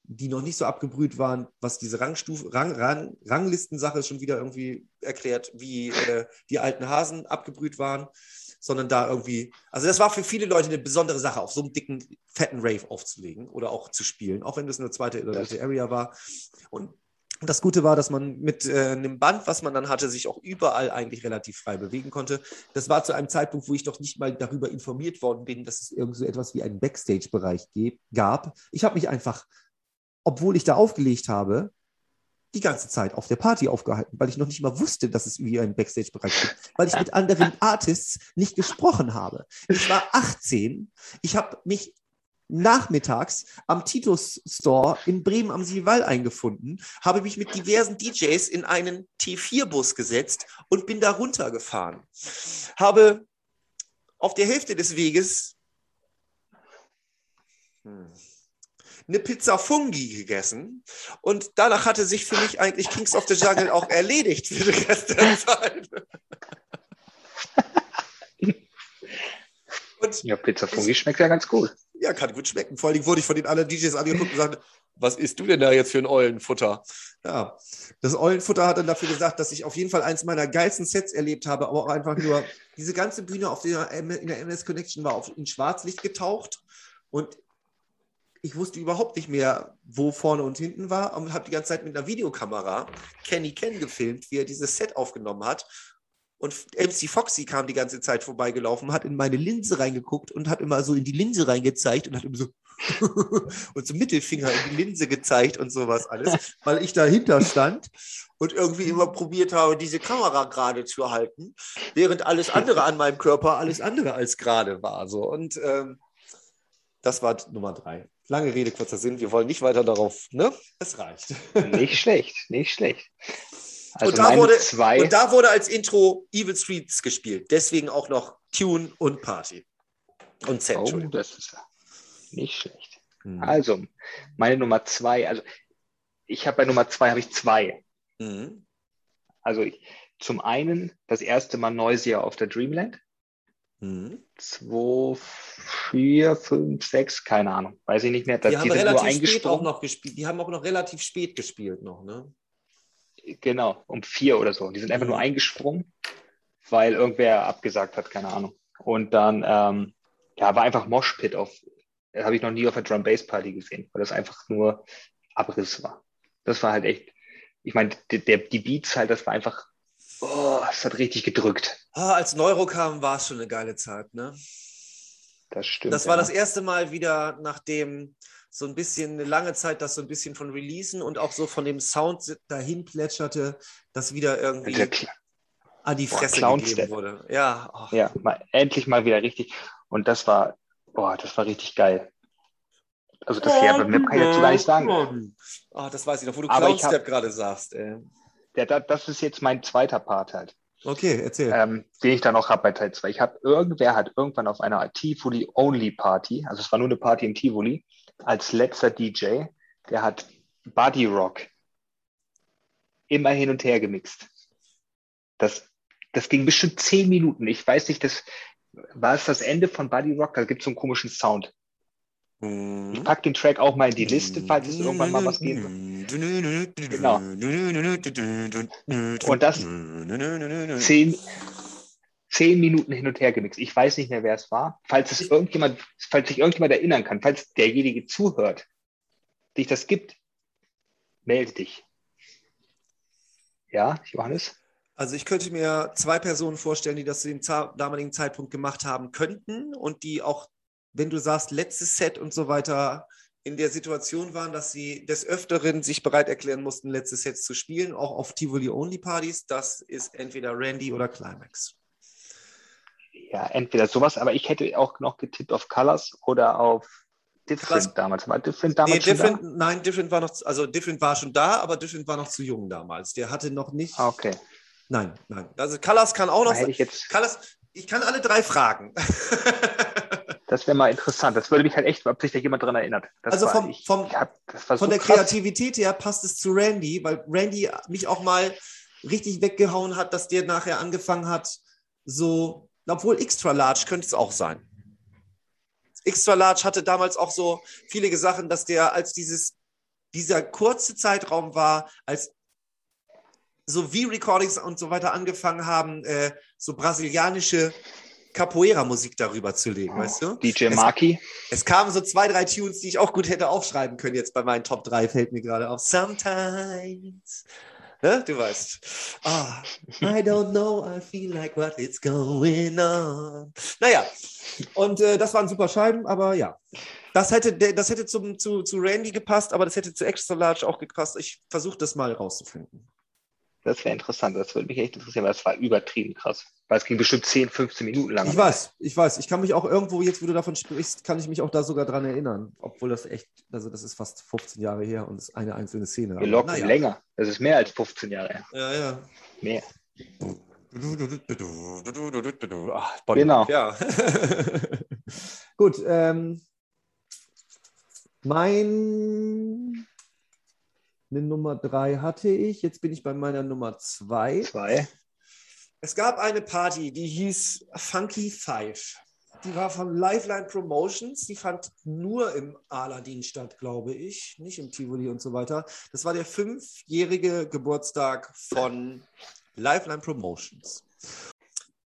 die noch nicht so abgebrüht waren, was diese Rangstufe, Rang, Rang, Ranglistensache schon wieder irgendwie erklärt, wie äh, die alten Hasen abgebrüht waren sondern da irgendwie, also das war für viele Leute eine besondere Sache, auf so einem dicken, fetten Rave aufzulegen oder auch zu spielen, auch wenn das eine zweite oder dritte Area war. Und das Gute war, dass man mit äh, einem Band, was man dann hatte, sich auch überall eigentlich relativ frei bewegen konnte. Das war zu einem Zeitpunkt, wo ich doch nicht mal darüber informiert worden bin, dass es irgend so etwas wie einen Backstage-Bereich gab. Ich habe mich einfach, obwohl ich da aufgelegt habe, die ganze Zeit auf der Party aufgehalten, weil ich noch nicht mal wusste, dass es wie einen Backstage-Bereich gibt, weil ich mit anderen Artists nicht gesprochen habe. Ich war 18, ich habe mich nachmittags am Titus Store in Bremen am Siewall eingefunden, habe mich mit diversen DJs in einen T4-Bus gesetzt und bin da runtergefahren. Habe auf der Hälfte des Weges hm, eine Pizza Fungi gegessen und danach hatte sich für mich eigentlich Kings of the Jungle auch erledigt für die Rest der Zeit. Und ja, Pizza Fungi schmeckt ja ganz gut. Ja, kann gut schmecken. Vor allem wurde ich von den anderen DJs angeguckt und gesagt, was isst du denn da jetzt für ein Eulenfutter? Ja, das Eulenfutter hat dann dafür gesagt, dass ich auf jeden Fall eins meiner geilsten Sets erlebt habe, aber auch einfach nur diese ganze Bühne auf der, in der MS Connection war auf, in Schwarzlicht getaucht und ich wusste überhaupt nicht mehr, wo vorne und hinten war und habe die ganze Zeit mit einer Videokamera Kenny Ken gefilmt, wie er dieses Set aufgenommen hat. Und MC Foxy kam die ganze Zeit vorbeigelaufen, hat in meine Linse reingeguckt und hat immer so in die Linse reingezeigt und hat immer so und so Mittelfinger in die Linse gezeigt und sowas alles, weil ich dahinter stand und irgendwie immer probiert habe, diese Kamera gerade zu halten, während alles andere an meinem Körper alles andere als gerade war. So. Und ähm, das war Nummer drei. Lange Rede, kurzer Sinn. Wir wollen nicht weiter darauf, ne? Es reicht. Nicht schlecht, nicht schlecht. Also und, da wurde, zwei... und da wurde als Intro Evil Streets gespielt. Deswegen auch noch Tune und Party. Und Set, oh, das ist nicht schlecht. Hm. Also, meine Nummer zwei, also ich habe bei Nummer zwei habe ich zwei. Mhm. Also ich, zum einen das erste Mal Noisia auf der Dreamland. Mhm. Zwei, vier, fünf, sechs, keine Ahnung, weiß ich nicht mehr. Die, die haben relativ spät auch noch gespielt. Die haben auch noch relativ spät gespielt noch, ne? Genau, um vier oder so. Die sind einfach mhm. nur eingesprungen, weil irgendwer abgesagt hat, keine Ahnung. Und dann, ähm, ja, war einfach Moshpit auf, habe ich noch nie auf der Drum Bass Party gesehen, weil das einfach nur Abriss war. Das war halt echt, ich meine, der, die Beats halt, das war einfach Oh, es hat richtig gedrückt. Ah, als Neuro kam, war es schon eine geile Zeit, ne? Das stimmt. Das war ja. das erste Mal wieder, nachdem so ein bisschen eine lange Zeit das so ein bisschen von Releasen und auch so von dem Sound dahin plätscherte, das wieder irgendwie an die Fresse boah, gegeben wurde. Ja, oh. ja mal, endlich mal wieder richtig. Und das war, boah, das war richtig geil. Also das hier, bei mir kann ich gar nicht sagen. Oh, das weiß ich noch, wo du Clownstep gerade sagst. Ey der, das ist jetzt mein zweiter Part halt. Okay, erzähl. Ähm, den ich dann noch habe bei Teil 2. Ich habe, irgendwer hat irgendwann auf einer Tivoli-Only-Party, also es war nur eine Party im Tivoli, als letzter DJ, der hat Body Rock immer hin und her gemixt. Das, das ging bestimmt zehn Minuten. Ich weiß nicht, das war es das Ende von Body Rock, da gibt es so einen komischen Sound. Mhm. Ich packe den Track auch mal in die Liste, falls es irgendwann mal was geben wird. Genau. Und das zehn, zehn Minuten hin und her gemixt. Ich weiß nicht mehr, wer es war. Falls es irgendjemand, falls sich irgendjemand erinnern kann, falls derjenige zuhört, dich das gibt, melde dich. Ja, Johannes? Also ich könnte mir zwei Personen vorstellen, die das zu dem damaligen Zeitpunkt gemacht haben könnten und die auch wenn du sagst, letztes Set und so weiter, in der Situation waren, dass sie des Öfteren sich bereit erklären mussten, letztes Set zu spielen, auch auf Tivoli-Only-Partys, das ist entweder Randy oder Climax. Ja, entweder sowas, aber ich hätte auch noch getippt auf Colors oder auf Different Was? damals. War Different damals nee, Different, da? Nein, Different war noch, also Different war schon da, aber Different war noch zu jung damals. Der hatte noch nicht. Ah, okay. Nein, nein. Also Colors kann auch noch. Ich, jetzt... Colors, ich kann alle drei fragen. Das wäre mal interessant. Das würde mich halt echt, ob sich da jemand dran erinnert. Das also vom, ich, vom, ich hab, von so der krass. Kreativität her passt es zu Randy, weil Randy mich auch mal richtig weggehauen hat, dass der nachher angefangen hat, so, obwohl Extra Large könnte es auch sein. Extra Large hatte damals auch so viele Sachen, dass der als dieses, dieser kurze Zeitraum war, als so V-Recordings und so weiter angefangen haben, äh, so brasilianische Capoeira-Musik darüber zu legen, weißt du? DJ Es- Marky. Es kamen so zwei, drei Tunes, die ich auch gut hätte aufschreiben können. Jetzt bei meinen Top 3 fällt mir gerade auf. Sometimes. Ne? Du weißt. Ah, I don't know, I feel like what is going on. Naja, und äh, das waren super Scheiben, aber ja. Das hätte, das hätte zum, zu, zu Randy gepasst, aber das hätte zu Extra Large auch gepasst. Ich versuche das mal rauszufinden. Das wäre interessant. Das würde mich echt interessieren, weil das war übertrieben krass. Weil es ging bestimmt 10, 15 Minuten lang. Ich weiß, ich weiß. Ich kann mich auch irgendwo, jetzt wo du davon sprichst, kann ich mich auch da sogar dran erinnern. Obwohl das echt, also das ist fast 15 Jahre her und es ist eine einzelne Szene. Wir locken naja. länger. Das ist mehr als 15 Jahre her. Ja, ja. Mehr. Ach. Genau. Ja. Gut, ähm, mein eine Nummer drei hatte ich. Jetzt bin ich bei meiner Nummer zwei. Zwei. Es gab eine Party, die hieß Funky Five. Die war von Lifeline Promotions. Die fand nur im Aladdin statt, glaube ich. Nicht im Tivoli und so weiter. Das war der fünfjährige Geburtstag von Lifeline Promotions.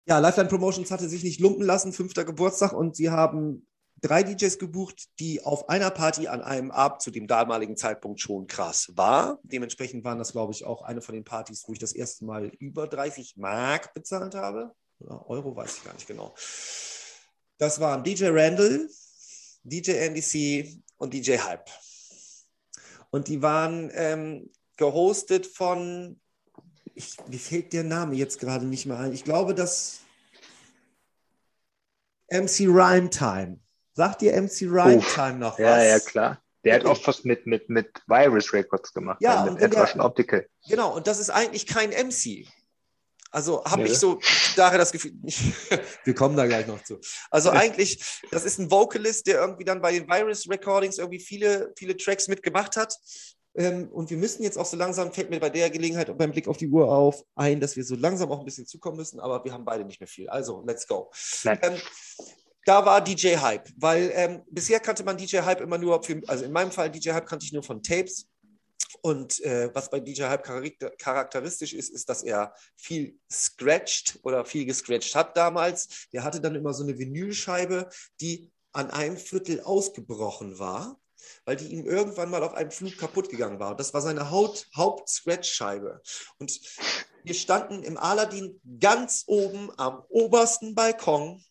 Ja, Lifeline Promotions hatte sich nicht lumpen lassen, fünfter Geburtstag, und sie haben drei DJs gebucht, die auf einer Party an einem Abend zu dem damaligen Zeitpunkt schon krass war. Dementsprechend waren das, glaube ich, auch eine von den Partys, wo ich das erste Mal über 30 Mark bezahlt habe. Oder Euro, weiß ich gar nicht genau. Das waren DJ Randall, DJ NDC und DJ Hype. Und die waren ähm, gehostet von, ich, mir fällt der Name jetzt gerade nicht mehr ein. Ich glaube, das MC Rhyme Time. Sagt dir MC Rhyme Uff. Time noch was? Ja, ja, klar. Der hat oft was mit, mit, mit Virus Records gemacht. Ja, und mit Edward Optical. Genau, und das ist eigentlich kein MC. Also habe Nö. ich so daher das Gefühl, wir kommen da gleich noch zu. Also eigentlich, das ist ein Vocalist, der irgendwie dann bei den Virus Recordings irgendwie viele, viele Tracks mitgemacht hat. Ähm, und wir müssen jetzt auch so langsam, fällt mir bei der Gelegenheit und beim Blick auf die Uhr auf, ein, dass wir so langsam auch ein bisschen zukommen müssen, aber wir haben beide nicht mehr viel. Also, let's go. Nein. Da war DJ Hype, weil ähm, bisher kannte man DJ Hype immer nur, für, also in meinem Fall DJ Hype kannte ich nur von Tapes. Und äh, was bei DJ Hype charakter charakteristisch ist, ist, dass er viel scratcht oder viel gescratcht hat damals. Der hatte dann immer so eine Vinylscheibe, die an einem Viertel ausgebrochen war, weil die ihm irgendwann mal auf einem Flug kaputt gegangen war. Das war seine Haupt-Scratch-Scheibe. Und wir standen im Aladdin ganz oben am obersten Balkon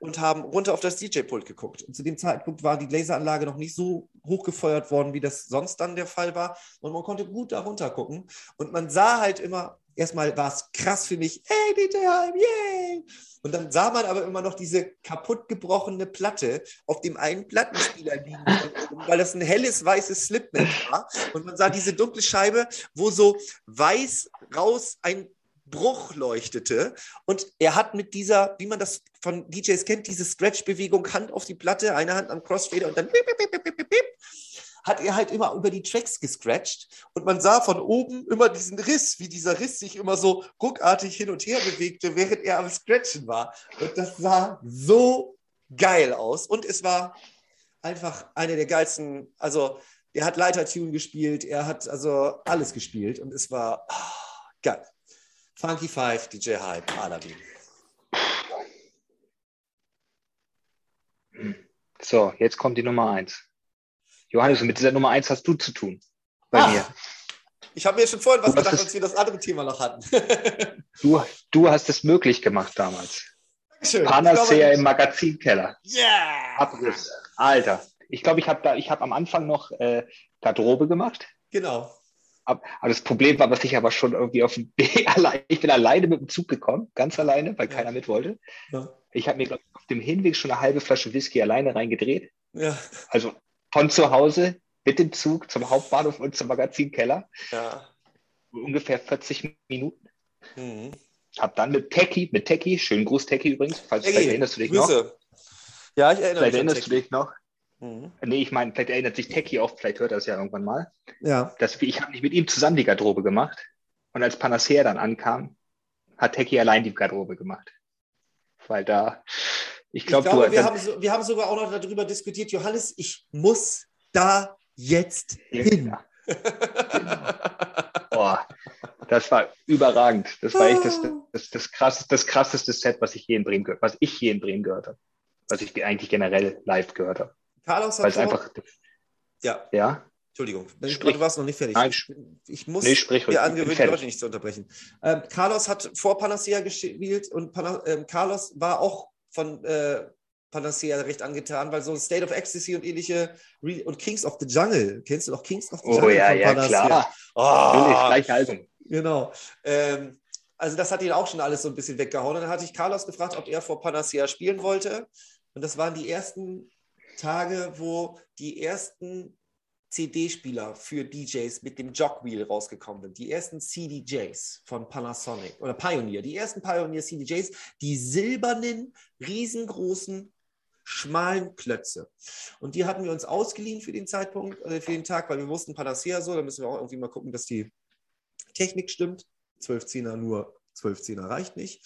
und haben runter auf das DJ-Pult geguckt. Und zu dem Zeitpunkt war die Laseranlage noch nicht so hochgefeuert worden, wie das sonst dann der Fall war. Und man konnte gut da runter gucken. Und man sah halt immer, erstmal war es krass für mich, hey DJ Hype, yay! Und dann sah man aber immer noch diese kaputt gebrochene Platte auf dem einen Plattenspieler liegen, weil das ein helles weißes Slipnet war. Und man sah diese dunkle Scheibe, wo so weiß raus ein Bruch leuchtete. Und er hat mit dieser, wie man das von DJs kennt, diese Scratch-Bewegung, Hand auf die Platte, eine Hand am Crossfader und dann bip, bip, bip, bip, bip, hat er halt immer über die Tracks gescratcht. Und man sah von oben immer diesen Riss, wie dieser Riss sich immer so ruckartig hin und her bewegte, während er am Scratchen war. Und das sah so geil aus. Und es war einfach eine der geilsten, also er hat Leitertune gespielt, er hat also alles gespielt und es war ah, geil. Funky Five, DJ Hype, Aladdin. So, jetzt kommt die Nummer eins. Johannes, und mit dieser Nummer eins hast du zu tun. Bei Ah, mir. Ich habe mir schon vorhin was Du gedacht, als wir das andere Thema noch hatten. Du, du hast es möglich gemacht damals. Dankeschön. Panacea im Magazinkeller. Yeah! Abriss. Alter. Ich glaube, ich habe habe am Anfang noch äh, Garderobe gemacht. Genau. Ab- Aber das Problem war, was ich aber schon irgendwie auf dem Weg allein, ich bin alleine mit dem Zug gekommen, ganz alleine, weil Ja. keiner mit wollte. Ja. Ich habe mir, glaube ich, auf dem Hinweg schon eine halbe Flasche Whisky alleine reingedreht. Ja. Also von zu Hause mit dem Zug zum Hauptbahnhof und zum Magazinkeller. ja. Ungefähr 40 Minuten. Mhm. Hab dann mit Techie, mit Techie, schönen Gruß Techie übrigens, falls Ey, vielleicht erinnerst du dich noch. Grüße. Ja, ich erinnere vielleicht erinnerst du dich noch. Mhm. Nee, ich meine, vielleicht erinnert sich Techie auch, vielleicht hört er es ja irgendwann mal. Ja. Dass wir, ich habe nicht mit ihm zusammen die Garderobe gemacht. Und als Panacea dann ankam, hat Techie allein die Garderobe gemacht. Weil da, ich, glaub, ich glaube, du, wir, haben so, wir haben sogar auch noch darüber diskutiert, Johannes, ich muss da jetzt hin. Genau. Boah, das war überragend. Das war echt das, das, das, krasseste, das krasseste Set, was ich je in Bremen gehört, was ich je in Bremen gehört habe. Was ich eigentlich generell live gehört habe. Carlos hat Weil einfach. Ja. Ja. Entschuldigung, sprich. du warst noch nicht fertig. Nein, ich muss nee, sprich, mir angewöhnen, die Leute nicht zu unterbrechen. Ähm, Carlos hat vor Panacea gespielt und Pana ähm, Carlos war auch von äh, Panacea recht angetan, weil so State of Ecstasy und ähnliche Re und Kings of the Jungle, kennst du noch Kings of the oh, Jungle? Oh ja, ja, Panacea? klar. Oh, Natürlich, gleich Album. Genau. Ähm, also das hat ihn auch schon alles so ein bisschen weggehauen. Und dann hatte ich Carlos gefragt, ob er vor Panacea spielen wollte. Und das waren die ersten Tage, wo die ersten CD-Spieler für DJs mit dem Jogwheel rausgekommen sind. Die ersten CDJs von Panasonic oder Pioneer, die ersten Pioneer CDJs, die silbernen, riesengroßen, schmalen Klötze. Und die hatten wir uns ausgeliehen für den Zeitpunkt, äh, für den Tag, weil wir wussten, Panacea so, da müssen wir auch irgendwie mal gucken, dass die Technik stimmt. 12 Zehner nur, 12 Zehner reicht nicht.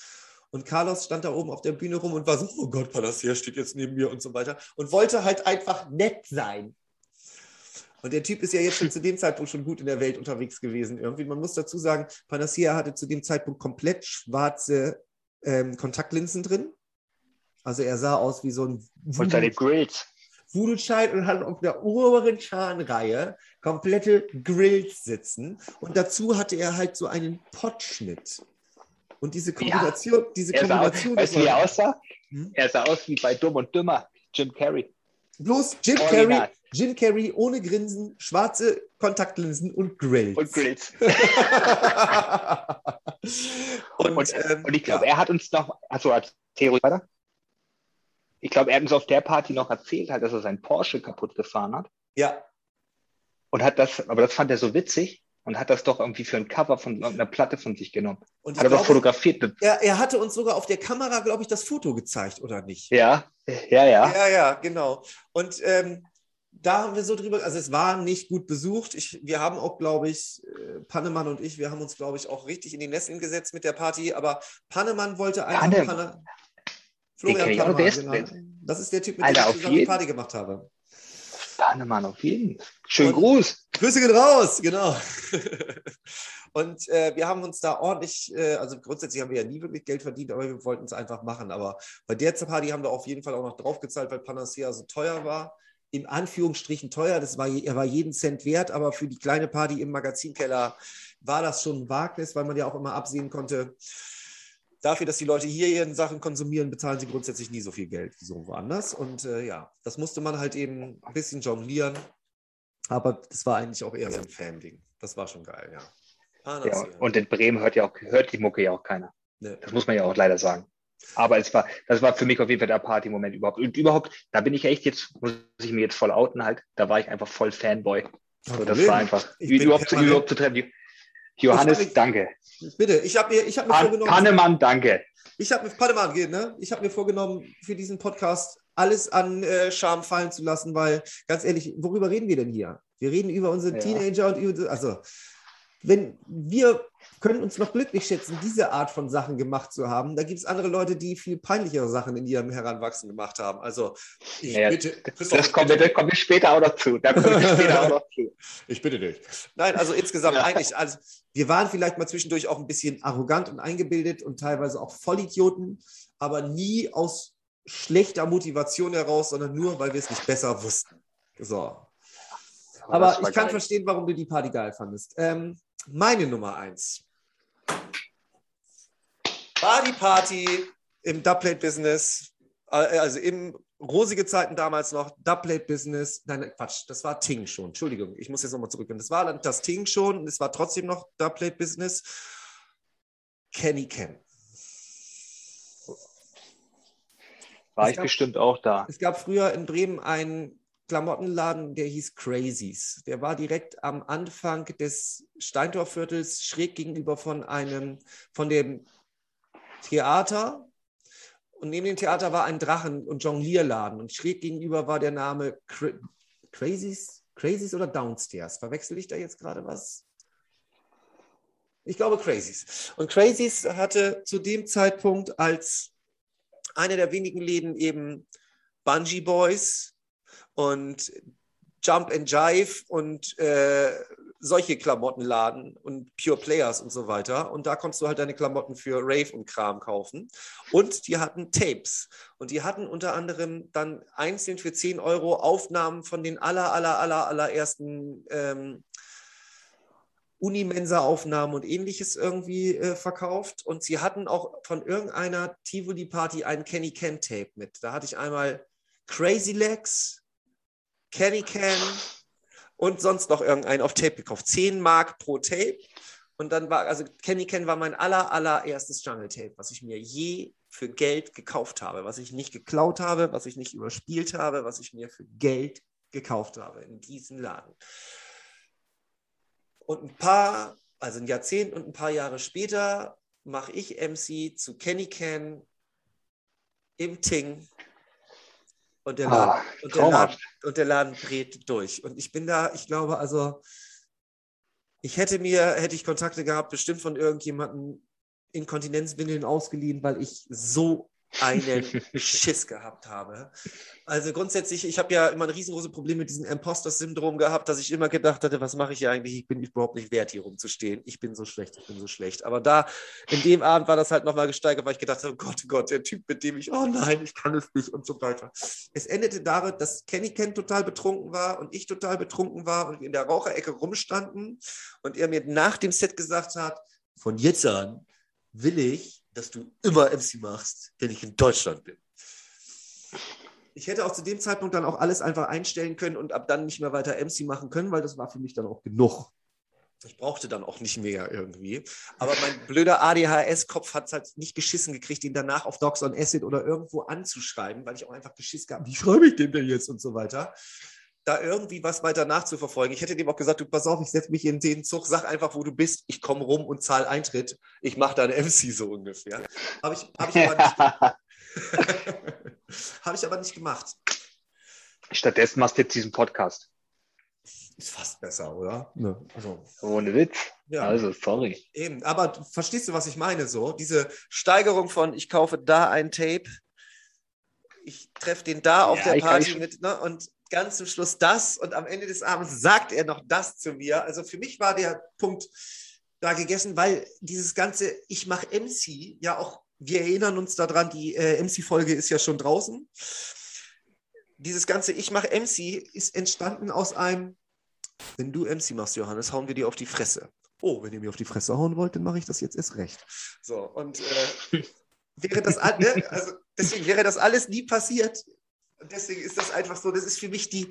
Und Carlos stand da oben auf der Bühne rum und war so, oh Gott, Panacea steht jetzt neben mir und so weiter. Und wollte halt einfach nett sein. Und der Typ ist ja jetzt schon zu dem Zeitpunkt schon gut in der Welt unterwegs gewesen. Irgendwie, man muss dazu sagen, Panacea hatte zu dem Zeitpunkt komplett schwarze ähm, Kontaktlinsen drin. Also er sah aus wie so ein. Voodoo-Child und hat auf der oberen Scharnreihe komplette Grills sitzen. Und dazu hatte er halt so einen Potschnitt. Und diese Kombination, ja. diese Kombination. Weißt du, wie er aussah? Hm? Er sah aus wie bei Dumm und Dümmer, Jim Carrey. Bloß Jim Carrey, Jim Carrey ohne Grinsen, schwarze Kontaktlinsen und Grills. Und Grills. und, und, ähm, und, ich glaube, ja. er hat uns noch, also als Theorie weiter. Ich glaube, er hat uns auf der Party noch erzählt, halt, dass er seinen Porsche kaputt gefahren hat. Ja. Und hat das, aber das fand er so witzig und hat das doch irgendwie für ein Cover von einer Platte von sich genommen. Und hat er doch fotografiert. Er, er hatte uns sogar auf der Kamera, glaube ich, das Foto gezeigt, oder nicht? Ja, ja, ja. Ja, ja, genau. Und ähm, da haben wir so drüber, also es war nicht gut besucht. Ich, wir haben auch, glaube ich, äh, Pannemann und ich, wir haben uns, glaube ich, auch richtig in die Nesseln gesetzt mit der Party, aber Pannemann wollte einfach Panne. Panne Florian Pannemann, genau. Das ist der Typ, mit dem ich die Party gemacht habe. Pannemann auf jeden. Schönen Gruß. Grüße gehen raus, genau. Und äh, wir haben uns da ordentlich, äh, also grundsätzlich haben wir ja nie wirklich Geld verdient, aber wir wollten es einfach machen. Aber bei der Party haben wir auf jeden Fall auch noch draufgezahlt, weil Panacea so teuer war in Anführungsstrichen teuer. Das war, er war jeden Cent wert, aber für die kleine Party im Magazinkeller war das schon ein Wagnis, weil man ja auch immer absehen konnte, dafür, dass die Leute hier ihren Sachen konsumieren, bezahlen sie grundsätzlich nie so viel Geld wie so woanders. Und äh, ja, das musste man halt eben ein bisschen jonglieren. Aber das war eigentlich auch eher so ein Fan-Ding. Das war schon geil, ja. Ah, ja und in Bremen hört ja auch, hört die Mucke ja auch keiner. Nee. Das muss man ja auch leider sagen. Aber es war, das war für mich auf jeden Fall der Party-Moment überhaupt. Und überhaupt, da bin ich echt jetzt, muss ich mir jetzt voll outen halt, da war ich einfach voll Fanboy. So, das war einfach überhaupt, zu, überhaupt zu treffen. Johannes, ich, danke. Bitte, ich habe mir, ich hab mir Pan, vorgenommen. Pannemann, danke. Ich habe mir, Pannemann geht, ne? Ich habe mir vorgenommen, für diesen Podcast alles an äh, Charme fallen zu lassen, weil, ganz ehrlich, worüber reden wir denn hier? Wir reden über unsere ja. Teenager und über, also, wenn wir können uns noch glücklich schätzen, diese Art von Sachen gemacht zu haben. Da gibt es andere Leute, die viel peinlichere Sachen in ihrem Heranwachsen gemacht haben. Also ich ja, bitte. Das, das kommt, bitte. kommt ich später auch noch zu. Da komme ich später auch noch zu. Ich bitte dich. Nein, also insgesamt ja. eigentlich, also wir waren vielleicht mal zwischendurch auch ein bisschen arrogant und eingebildet und teilweise auch Vollidioten, aber nie aus schlechter Motivation heraus, sondern nur, weil wir es nicht besser wussten. So. Aber, ich kann geil. verstehen, warum du die Party geil fandest. Ähm, meine Nummer eins war die Party im Dubplate-Business, äh, also im rosige Zeiten damals noch, Dubplate-Business, nein, Quatsch, das war Ting schon, Entschuldigung, ich muss jetzt nochmal zurückgehen. Das war dann das Ting schon und es war trotzdem noch Dubplate-Business. Kenny Ken. War es ich gab, bestimmt auch da. Es gab früher in Bremen einen Klamottenladen, der hieß Crazies. Der war direkt am Anfang des Steintorviertels schräg gegenüber von einem, von dem Theater. und neben dem Theater war ein Drachen- und Jonglierladen und schräg gegenüber war der Name Cra Crazies, Crazies oder Downstairs. Verwechsel ich da jetzt gerade was? Ich glaube Crazies. Und Crazies hatte zu dem Zeitpunkt als einer der wenigen Läden eben Bungee Boys und Jump and Jive und äh, solche Klamottenladen und Pure Players und so weiter. Und da konntest du halt deine Klamotten für Rave und Kram kaufen. Und die hatten Tapes. Und die hatten unter anderem dann einzeln für 10 Euro Aufnahmen von den aller, aller, aller, allerersten ähm, Unimensa-Aufnahmen und ähnliches irgendwie äh, verkauft. Und sie hatten auch von irgendeiner Tivoli-Party ein Kenny Ken Tape mit. Da hatte ich einmal Crazy Legs, Kenny Ken und sonst noch irgendeinen auf Tape gekauft. 10 Mark pro Tape. Und dann war, also Kenny Ken war mein aller, allererstes Jungle Tape, was ich mir je für Geld gekauft habe, was ich nicht geklaut habe, was ich nicht überspielt habe, was ich mir für Geld gekauft habe in diesem Laden. Und ein paar, also ein Jahrzehnt und ein paar Jahre später mache ich MC zu Kenny Ken im Ting und der, Laden, ah, und, der Laden, und der Laden dreht durch. Und ich bin da, ich glaube, also ich hätte mir, hätte ich Kontakte gehabt, bestimmt von irgendjemandem Inkontinenzwindeln ausgeliehen, weil ich so einen Schiss gehabt habe. Also grundsätzlich, ich habe ja immer ein riesengroßes Problem mit diesem Imposter-Syndrom gehabt, dass ich immer gedacht hatte, was mache ich hier eigentlich? Ich bin überhaupt nicht wert, hier rumzustehen. Ich bin so schlecht, ich bin so schlecht. Aber da, in dem Abend war das halt nochmal gesteigert, weil ich gedacht habe, oh Gott, oh Gott, der Typ, mit dem ich, oh nein, ich kann es nicht und so weiter. Es endete darin, dass Kenny Ken total betrunken war und ich total betrunken war und wir in der Raucherecke rumstanden und er mir nach dem Set gesagt hat, von jetzt an will ich, dass du immer MC machst, wenn ich in Deutschland bin. Ich hätte auch zu dem Zeitpunkt dann auch alles einfach einstellen können und ab dann nicht mehr weiter MC machen können, weil das war für mich dann auch genug. Ich brauchte dann auch nicht mehr irgendwie. Aber mein blöder ADHS-Kopf hat es halt nicht geschissen gekriegt, ihn danach auf Docs on Acid oder irgendwo anzuschreiben, weil ich auch einfach geschissen habe, wie schreibe ich dem denn jetzt und so weiter da irgendwie was weiter nachzuverfolgen. Ich hätte dem auch gesagt, du pass auf, ich setze mich in den Zug, sag einfach, wo du bist, ich komme rum und zahle Eintritt. Ich mache da eine MC so ungefähr. Habe ich, hab ich, aber hab ich aber nicht gemacht. Stattdessen machst du jetzt diesen Podcast. Ist fast besser, oder? Ne, also. Ohne Witz. Ja. Also, sorry. Eben, aber verstehst du, was ich meine? So, diese Steigerung von, ich kaufe da ein Tape, ich treffe den da auf ja, der Party mit, ne? Und ganz zum Schluss das und am Ende des Abends sagt er noch das zu mir. Also für mich war der Punkt da gegessen, weil dieses ganze Ich mache MC ja auch, wir erinnern uns daran, die äh, MC-Folge ist ja schon draußen. Dieses ganze Ich mache MC ist entstanden aus einem, wenn du MC machst, Johannes, hauen wir dir auf die Fresse. Oh, wenn ihr mir auf die Fresse hauen wollt, dann mache ich das jetzt erst recht. So, und äh, wäre das, ne? also deswegen wäre das alles nie passiert, und deswegen ist das einfach so, das ist für mich die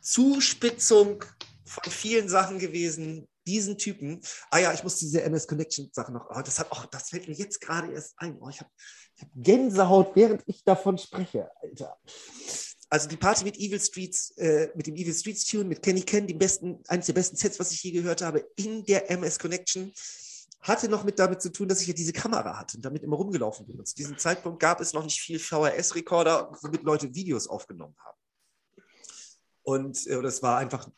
Zuspitzung von vielen Sachen gewesen, diesen Typen. Ah ja, ich muss diese MS Connection Sache noch. Oh, das hat, oh, das fällt mir jetzt gerade erst ein. Oh, ich habe hab Gänsehaut, während ich davon spreche, Alter. Also die Party mit Evil Streets, äh, mit dem Evil Streets Tune, mit Kenny Ken, die besten, eines der besten Sets, was ich je gehört habe, in der MS Connection hatte noch mit damit zu tun, dass ich ja diese Kamera hatte und damit immer rumgelaufen bin. Und zu diesem Zeitpunkt gab es noch nicht viel VHS-Rekorder, womit Leute Videos aufgenommen haben. Und äh, war einfach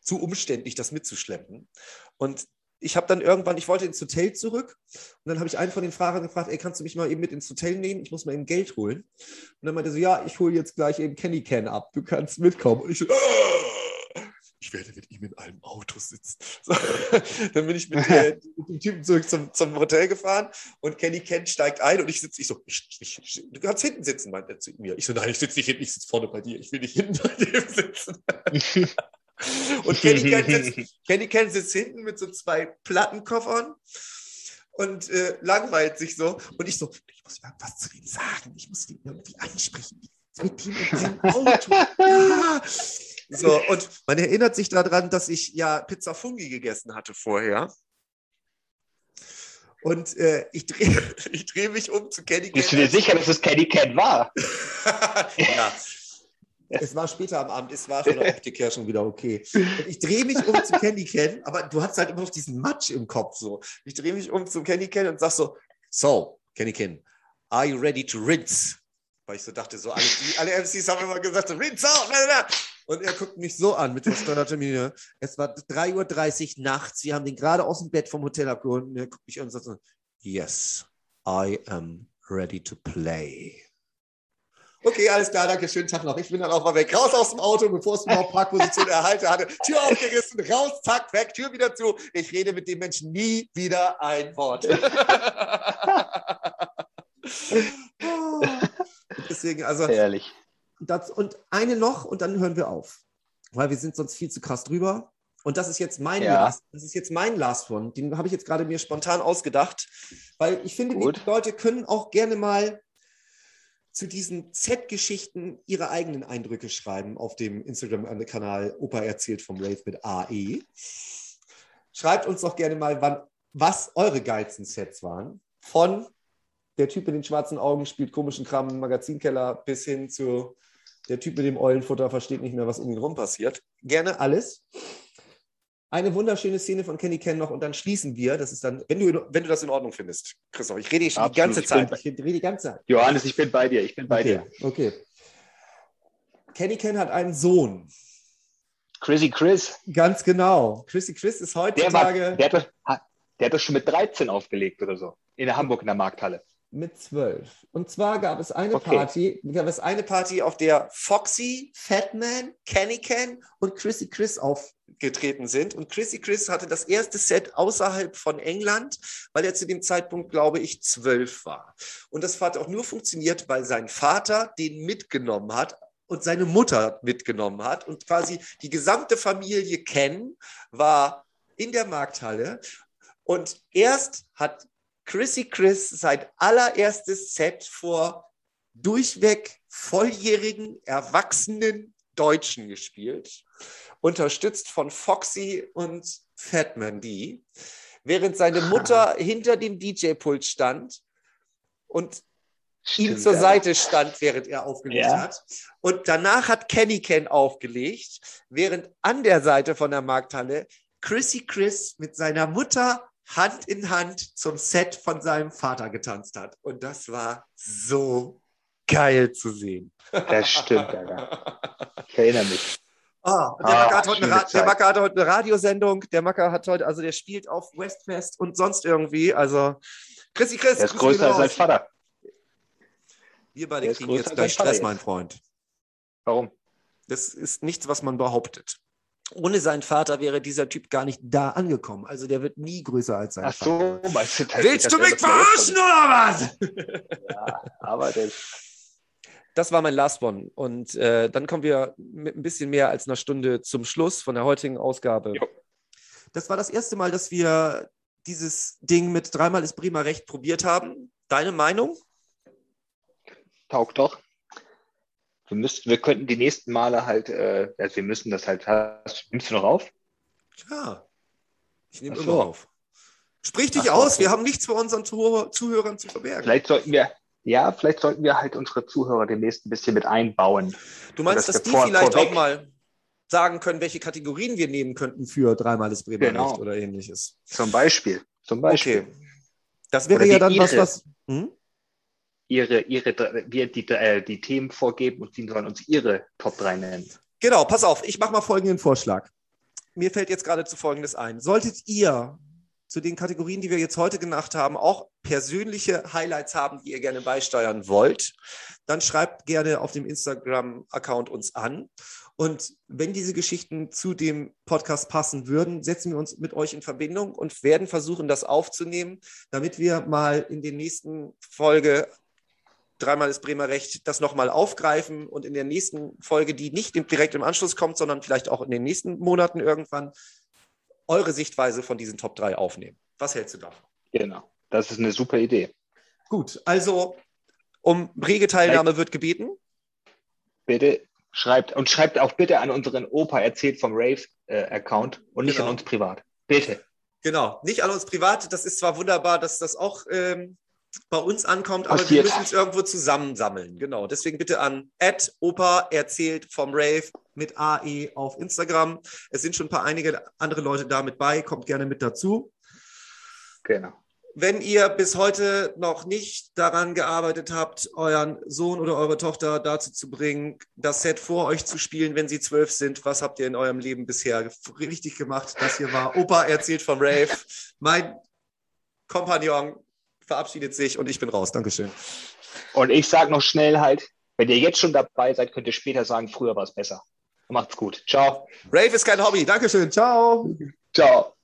zu umständlich, das mitzuschleppen. Und ich habe dann irgendwann, ich wollte ins Hotel zurück und dann habe ich einen von den Fahrern gefragt, ey, kannst du mich mal eben mit ins Hotel nehmen? Ich muss mal eben Geld holen. Und dann meinte er so, ja, ich hole jetzt gleich eben Kenny Can ab, du kannst mitkommen. Und ich so, ah! Ich werde mit ihm in einem Auto sitzen. So, dann bin ich mit, äh, mit, dem Typen zurück zum, zum Hotel gefahren und Kenny Kent steigt ein und ich sitze, ich so, ich, ich, du kannst hinten sitzen, meint er zu mir. Ich so, nein, ich sitze nicht hinten, ich sitze vorne bei dir, ich will nicht hinten bei dir sitzen. und Kenny Kent, sitzt, Kenny Kent sitzt hinten mit so zwei Plattenkoffern und äh, langweilt sich so. Und ich so, ich muss irgendwas zu ihm sagen, ich muss ihn irgendwie ansprechen. Mit ihm in einem Auto. Ah. So, und man erinnert sich daran, dass ich ja Pizza Fungi gegessen hatte vorher. Und äh, ich drehe ich dreh mich um zu Kenny Ken. Bist du dir sicher, dass es Kenny Ken war? ja. Es war später am Abend, es war von der Optik her schon wieder okay. Und ich drehe mich um zu Kenny Ken, aber du hast halt immer noch diesen Matsch im Kopf so. Ich drehe mich um zu Kenny Ken und sag so, so, Kenny Ken, are you ready to rinse? Weil ich so dachte, so alle, die, alle MCs haben immer gesagt, so, Rinse out, und er guckt mich so an mit versteuerter Miene. Es war 3.30 Uhr nachts, wir haben den gerade aus dem Bett vom Hotel abgeholt und er guckt mich an und sagt so, yes, I am ready to play. Okay, alles klar, danke, schönen Tag noch. Ich bin dann auch mal weg. Raus aus dem Auto, bevor es überhaupt Parkposition erhalte hatte. Tür aufgerissen, raus, zack, weg, Tür wieder zu. Ich rede mit dem Menschen nie wieder ein Wort. Deswegen, also. Ehrlich. Das, und eine noch und dann hören wir auf. Weil wir sind sonst viel zu krass drüber. Und das ist jetzt mein Ja. Last. Das ist jetzt mein Last One. Den habe ich jetzt gerade mir spontan ausgedacht. Weil ich finde, die. Leute können auch gerne mal zu diesen Z-Geschichten ihre eigenen Eindrücke schreiben auf dem Instagram-Kanal Opa erzählt vom Rave mit AE. Schreibt uns doch gerne mal, wann, was eure geilsten Sets waren. Von der Typ mit den schwarzen Augen spielt komischen Kram im Magazinkeller bis hin zu der Typ mit dem Eulenfutter versteht nicht mehr, was um ihn rum passiert. Gerne alles. Eine wunderschöne Szene von Kenny Ken noch und dann schließen wir. Das ist dann, wenn du, wenn du das in Ordnung findest, Christoph. Ich rede schon die Absolut. ganze Ich Zeit. Ich rede die ganze Zeit. Johannes, ich bin bei dir. Ich bin bei okay, dir. okay. Kenny Ken hat einen Sohn. Chrissy Chris, Ganz genau. Chrissy Chris ist der, war, heutzutage der, hat der hat doch schon mit 13 aufgelegt oder so. In der Hamburg in der Markthalle. Mit zwölf. Und zwar gab es eine Okay. Party, gab es eine Party, auf der Foxy, Fatman, Kenny Ken und Chrissy Chris aufgetreten sind. Und Chrissy Chris hatte das erste Set außerhalb von England, weil er zu dem Zeitpunkt, glaube ich, zwölf war. Und das hat auch nur funktioniert, weil sein Vater den mitgenommen hat und seine Mutter mitgenommen hat. Und quasi die gesamte Familie Ken war in der Markthalle. Und erst hat Chrissy Chris sein allererstes Set vor durchweg volljährigen, erwachsenen Deutschen gespielt, unterstützt von Foxy und Fatman D, während seine Mutter hinter dem DJ-Pult stand und ihm Stimmt, zur ja. Seite stand, während er aufgelegt Ja. hat. Und danach hat Kenny Ken aufgelegt, während an der Seite von der Markthalle Chrissy Chris mit seiner Mutter Hand in Hand zum Set von seinem Vater getanzt hat. Und das war so geil zu sehen. Das stimmt, Alter. Ich erinnere mich. Und der, Ah, Macker hat heute eine der. Macker hat heute eine Radiosendung. Der Macker hat heute, also der spielt auf Westfest und sonst irgendwie. Also, Chrissy Chris, Der ist größer gehen als sein. Vater. Wir beide kriegen jetzt gleich Stress, mein Freund. Warum? Das ist nichts, was man behauptet. Ohne seinen Vater wäre dieser Typ gar nicht da angekommen. Also der wird nie größer als sein Ach Vater. so, meinst du das? Willst das du mich das verarschen oder was? Ja, aber der, Das war mein Last One. Und äh, dann kommen wir mit ein bisschen mehr als einer Stunde zum Schluss von der heutigen Ausgabe. Jo. Das war das erste Mal, dass wir dieses Ding mit dreimal ist prima recht probiert haben. Deine Meinung? taugt doch. Wir, müssten, wir könnten die nächsten Male halt, äh, also wir müssen das halt, hast, nimmst du noch auf? Ja. Ich nehme Ach immer so. auf. Sprich dich Ach so, aus. okay. Wir haben nichts vor unseren Zuhör Zuhörern zu verbergen. Vielleicht sollten wir, ja, vielleicht sollten wir halt unsere Zuhörer demnächst ein bisschen mit einbauen. Du meinst, dass dass die vor- vielleicht vorweg- auch mal sagen können, welche Kategorien wir nehmen könnten für dreimal das Bremer Genau. Oder ähnliches. Zum Beispiel. Zum Beispiel. Okay. Das wäre ja dann was, was. Hm? Ihre, ihre, wir die, äh, die Themen vorgeben und die sollen uns ihre Top 3 nennen. Genau, pass auf, ich mache mal folgenden Vorschlag. Mir fällt jetzt geradezu Folgendes ein. Solltet ihr zu den Kategorien, die wir jetzt heute gemacht haben, auch persönliche Highlights haben, die ihr gerne beisteuern wollt, dann schreibt gerne auf dem Instagram-Account uns an. Und wenn diese Geschichten zu dem Podcast passen würden, setzen wir uns mit euch in Verbindung und werden versuchen, das aufzunehmen, damit wir mal in der nächsten Folge dreimal ist Bremer Recht, das nochmal aufgreifen und in der nächsten Folge, die nicht direkt im Anschluss kommt, sondern vielleicht auch in den nächsten Monaten irgendwann, eure Sichtweise von diesen Top 3 aufnehmen. Was hältst du davon? Genau. Das ist eine super Idee. Gut, also um rege Teilnahme wird gebeten. Bitte schreibt und schreibt auch bitte an unseren Opa erzählt vom Rave-Account und nicht Genau. an uns privat. Bitte. Genau, nicht an uns privat. Das ist zwar wunderbar, dass das auch ähm, bei uns ankommt, aber wir Passiert. müssen es irgendwo zusammensammeln. Genau, deswegen bitte an Opa erzählt vom Rave mit AE auf Instagram. Es sind schon ein paar einige andere Leute da mit bei, kommt gerne mit dazu. Genau. wenn ihr bis heute noch nicht daran gearbeitet habt, euren Sohn oder eure Tochter dazu zu bringen, das Set vor euch zu spielen, wenn sie zwölf sind, was habt ihr in eurem Leben bisher richtig gemacht? Das hier war Opa erzählt vom Rave. Mein Kompagnon verabschiedet sich und ich bin raus. Dankeschön. Und ich sage noch schnell halt, wenn ihr jetzt schon dabei seid, könnt ihr später sagen, früher war es besser. Macht's gut. Ciao. Rave ist kein Hobby. Dankeschön. Ciao. Ciao.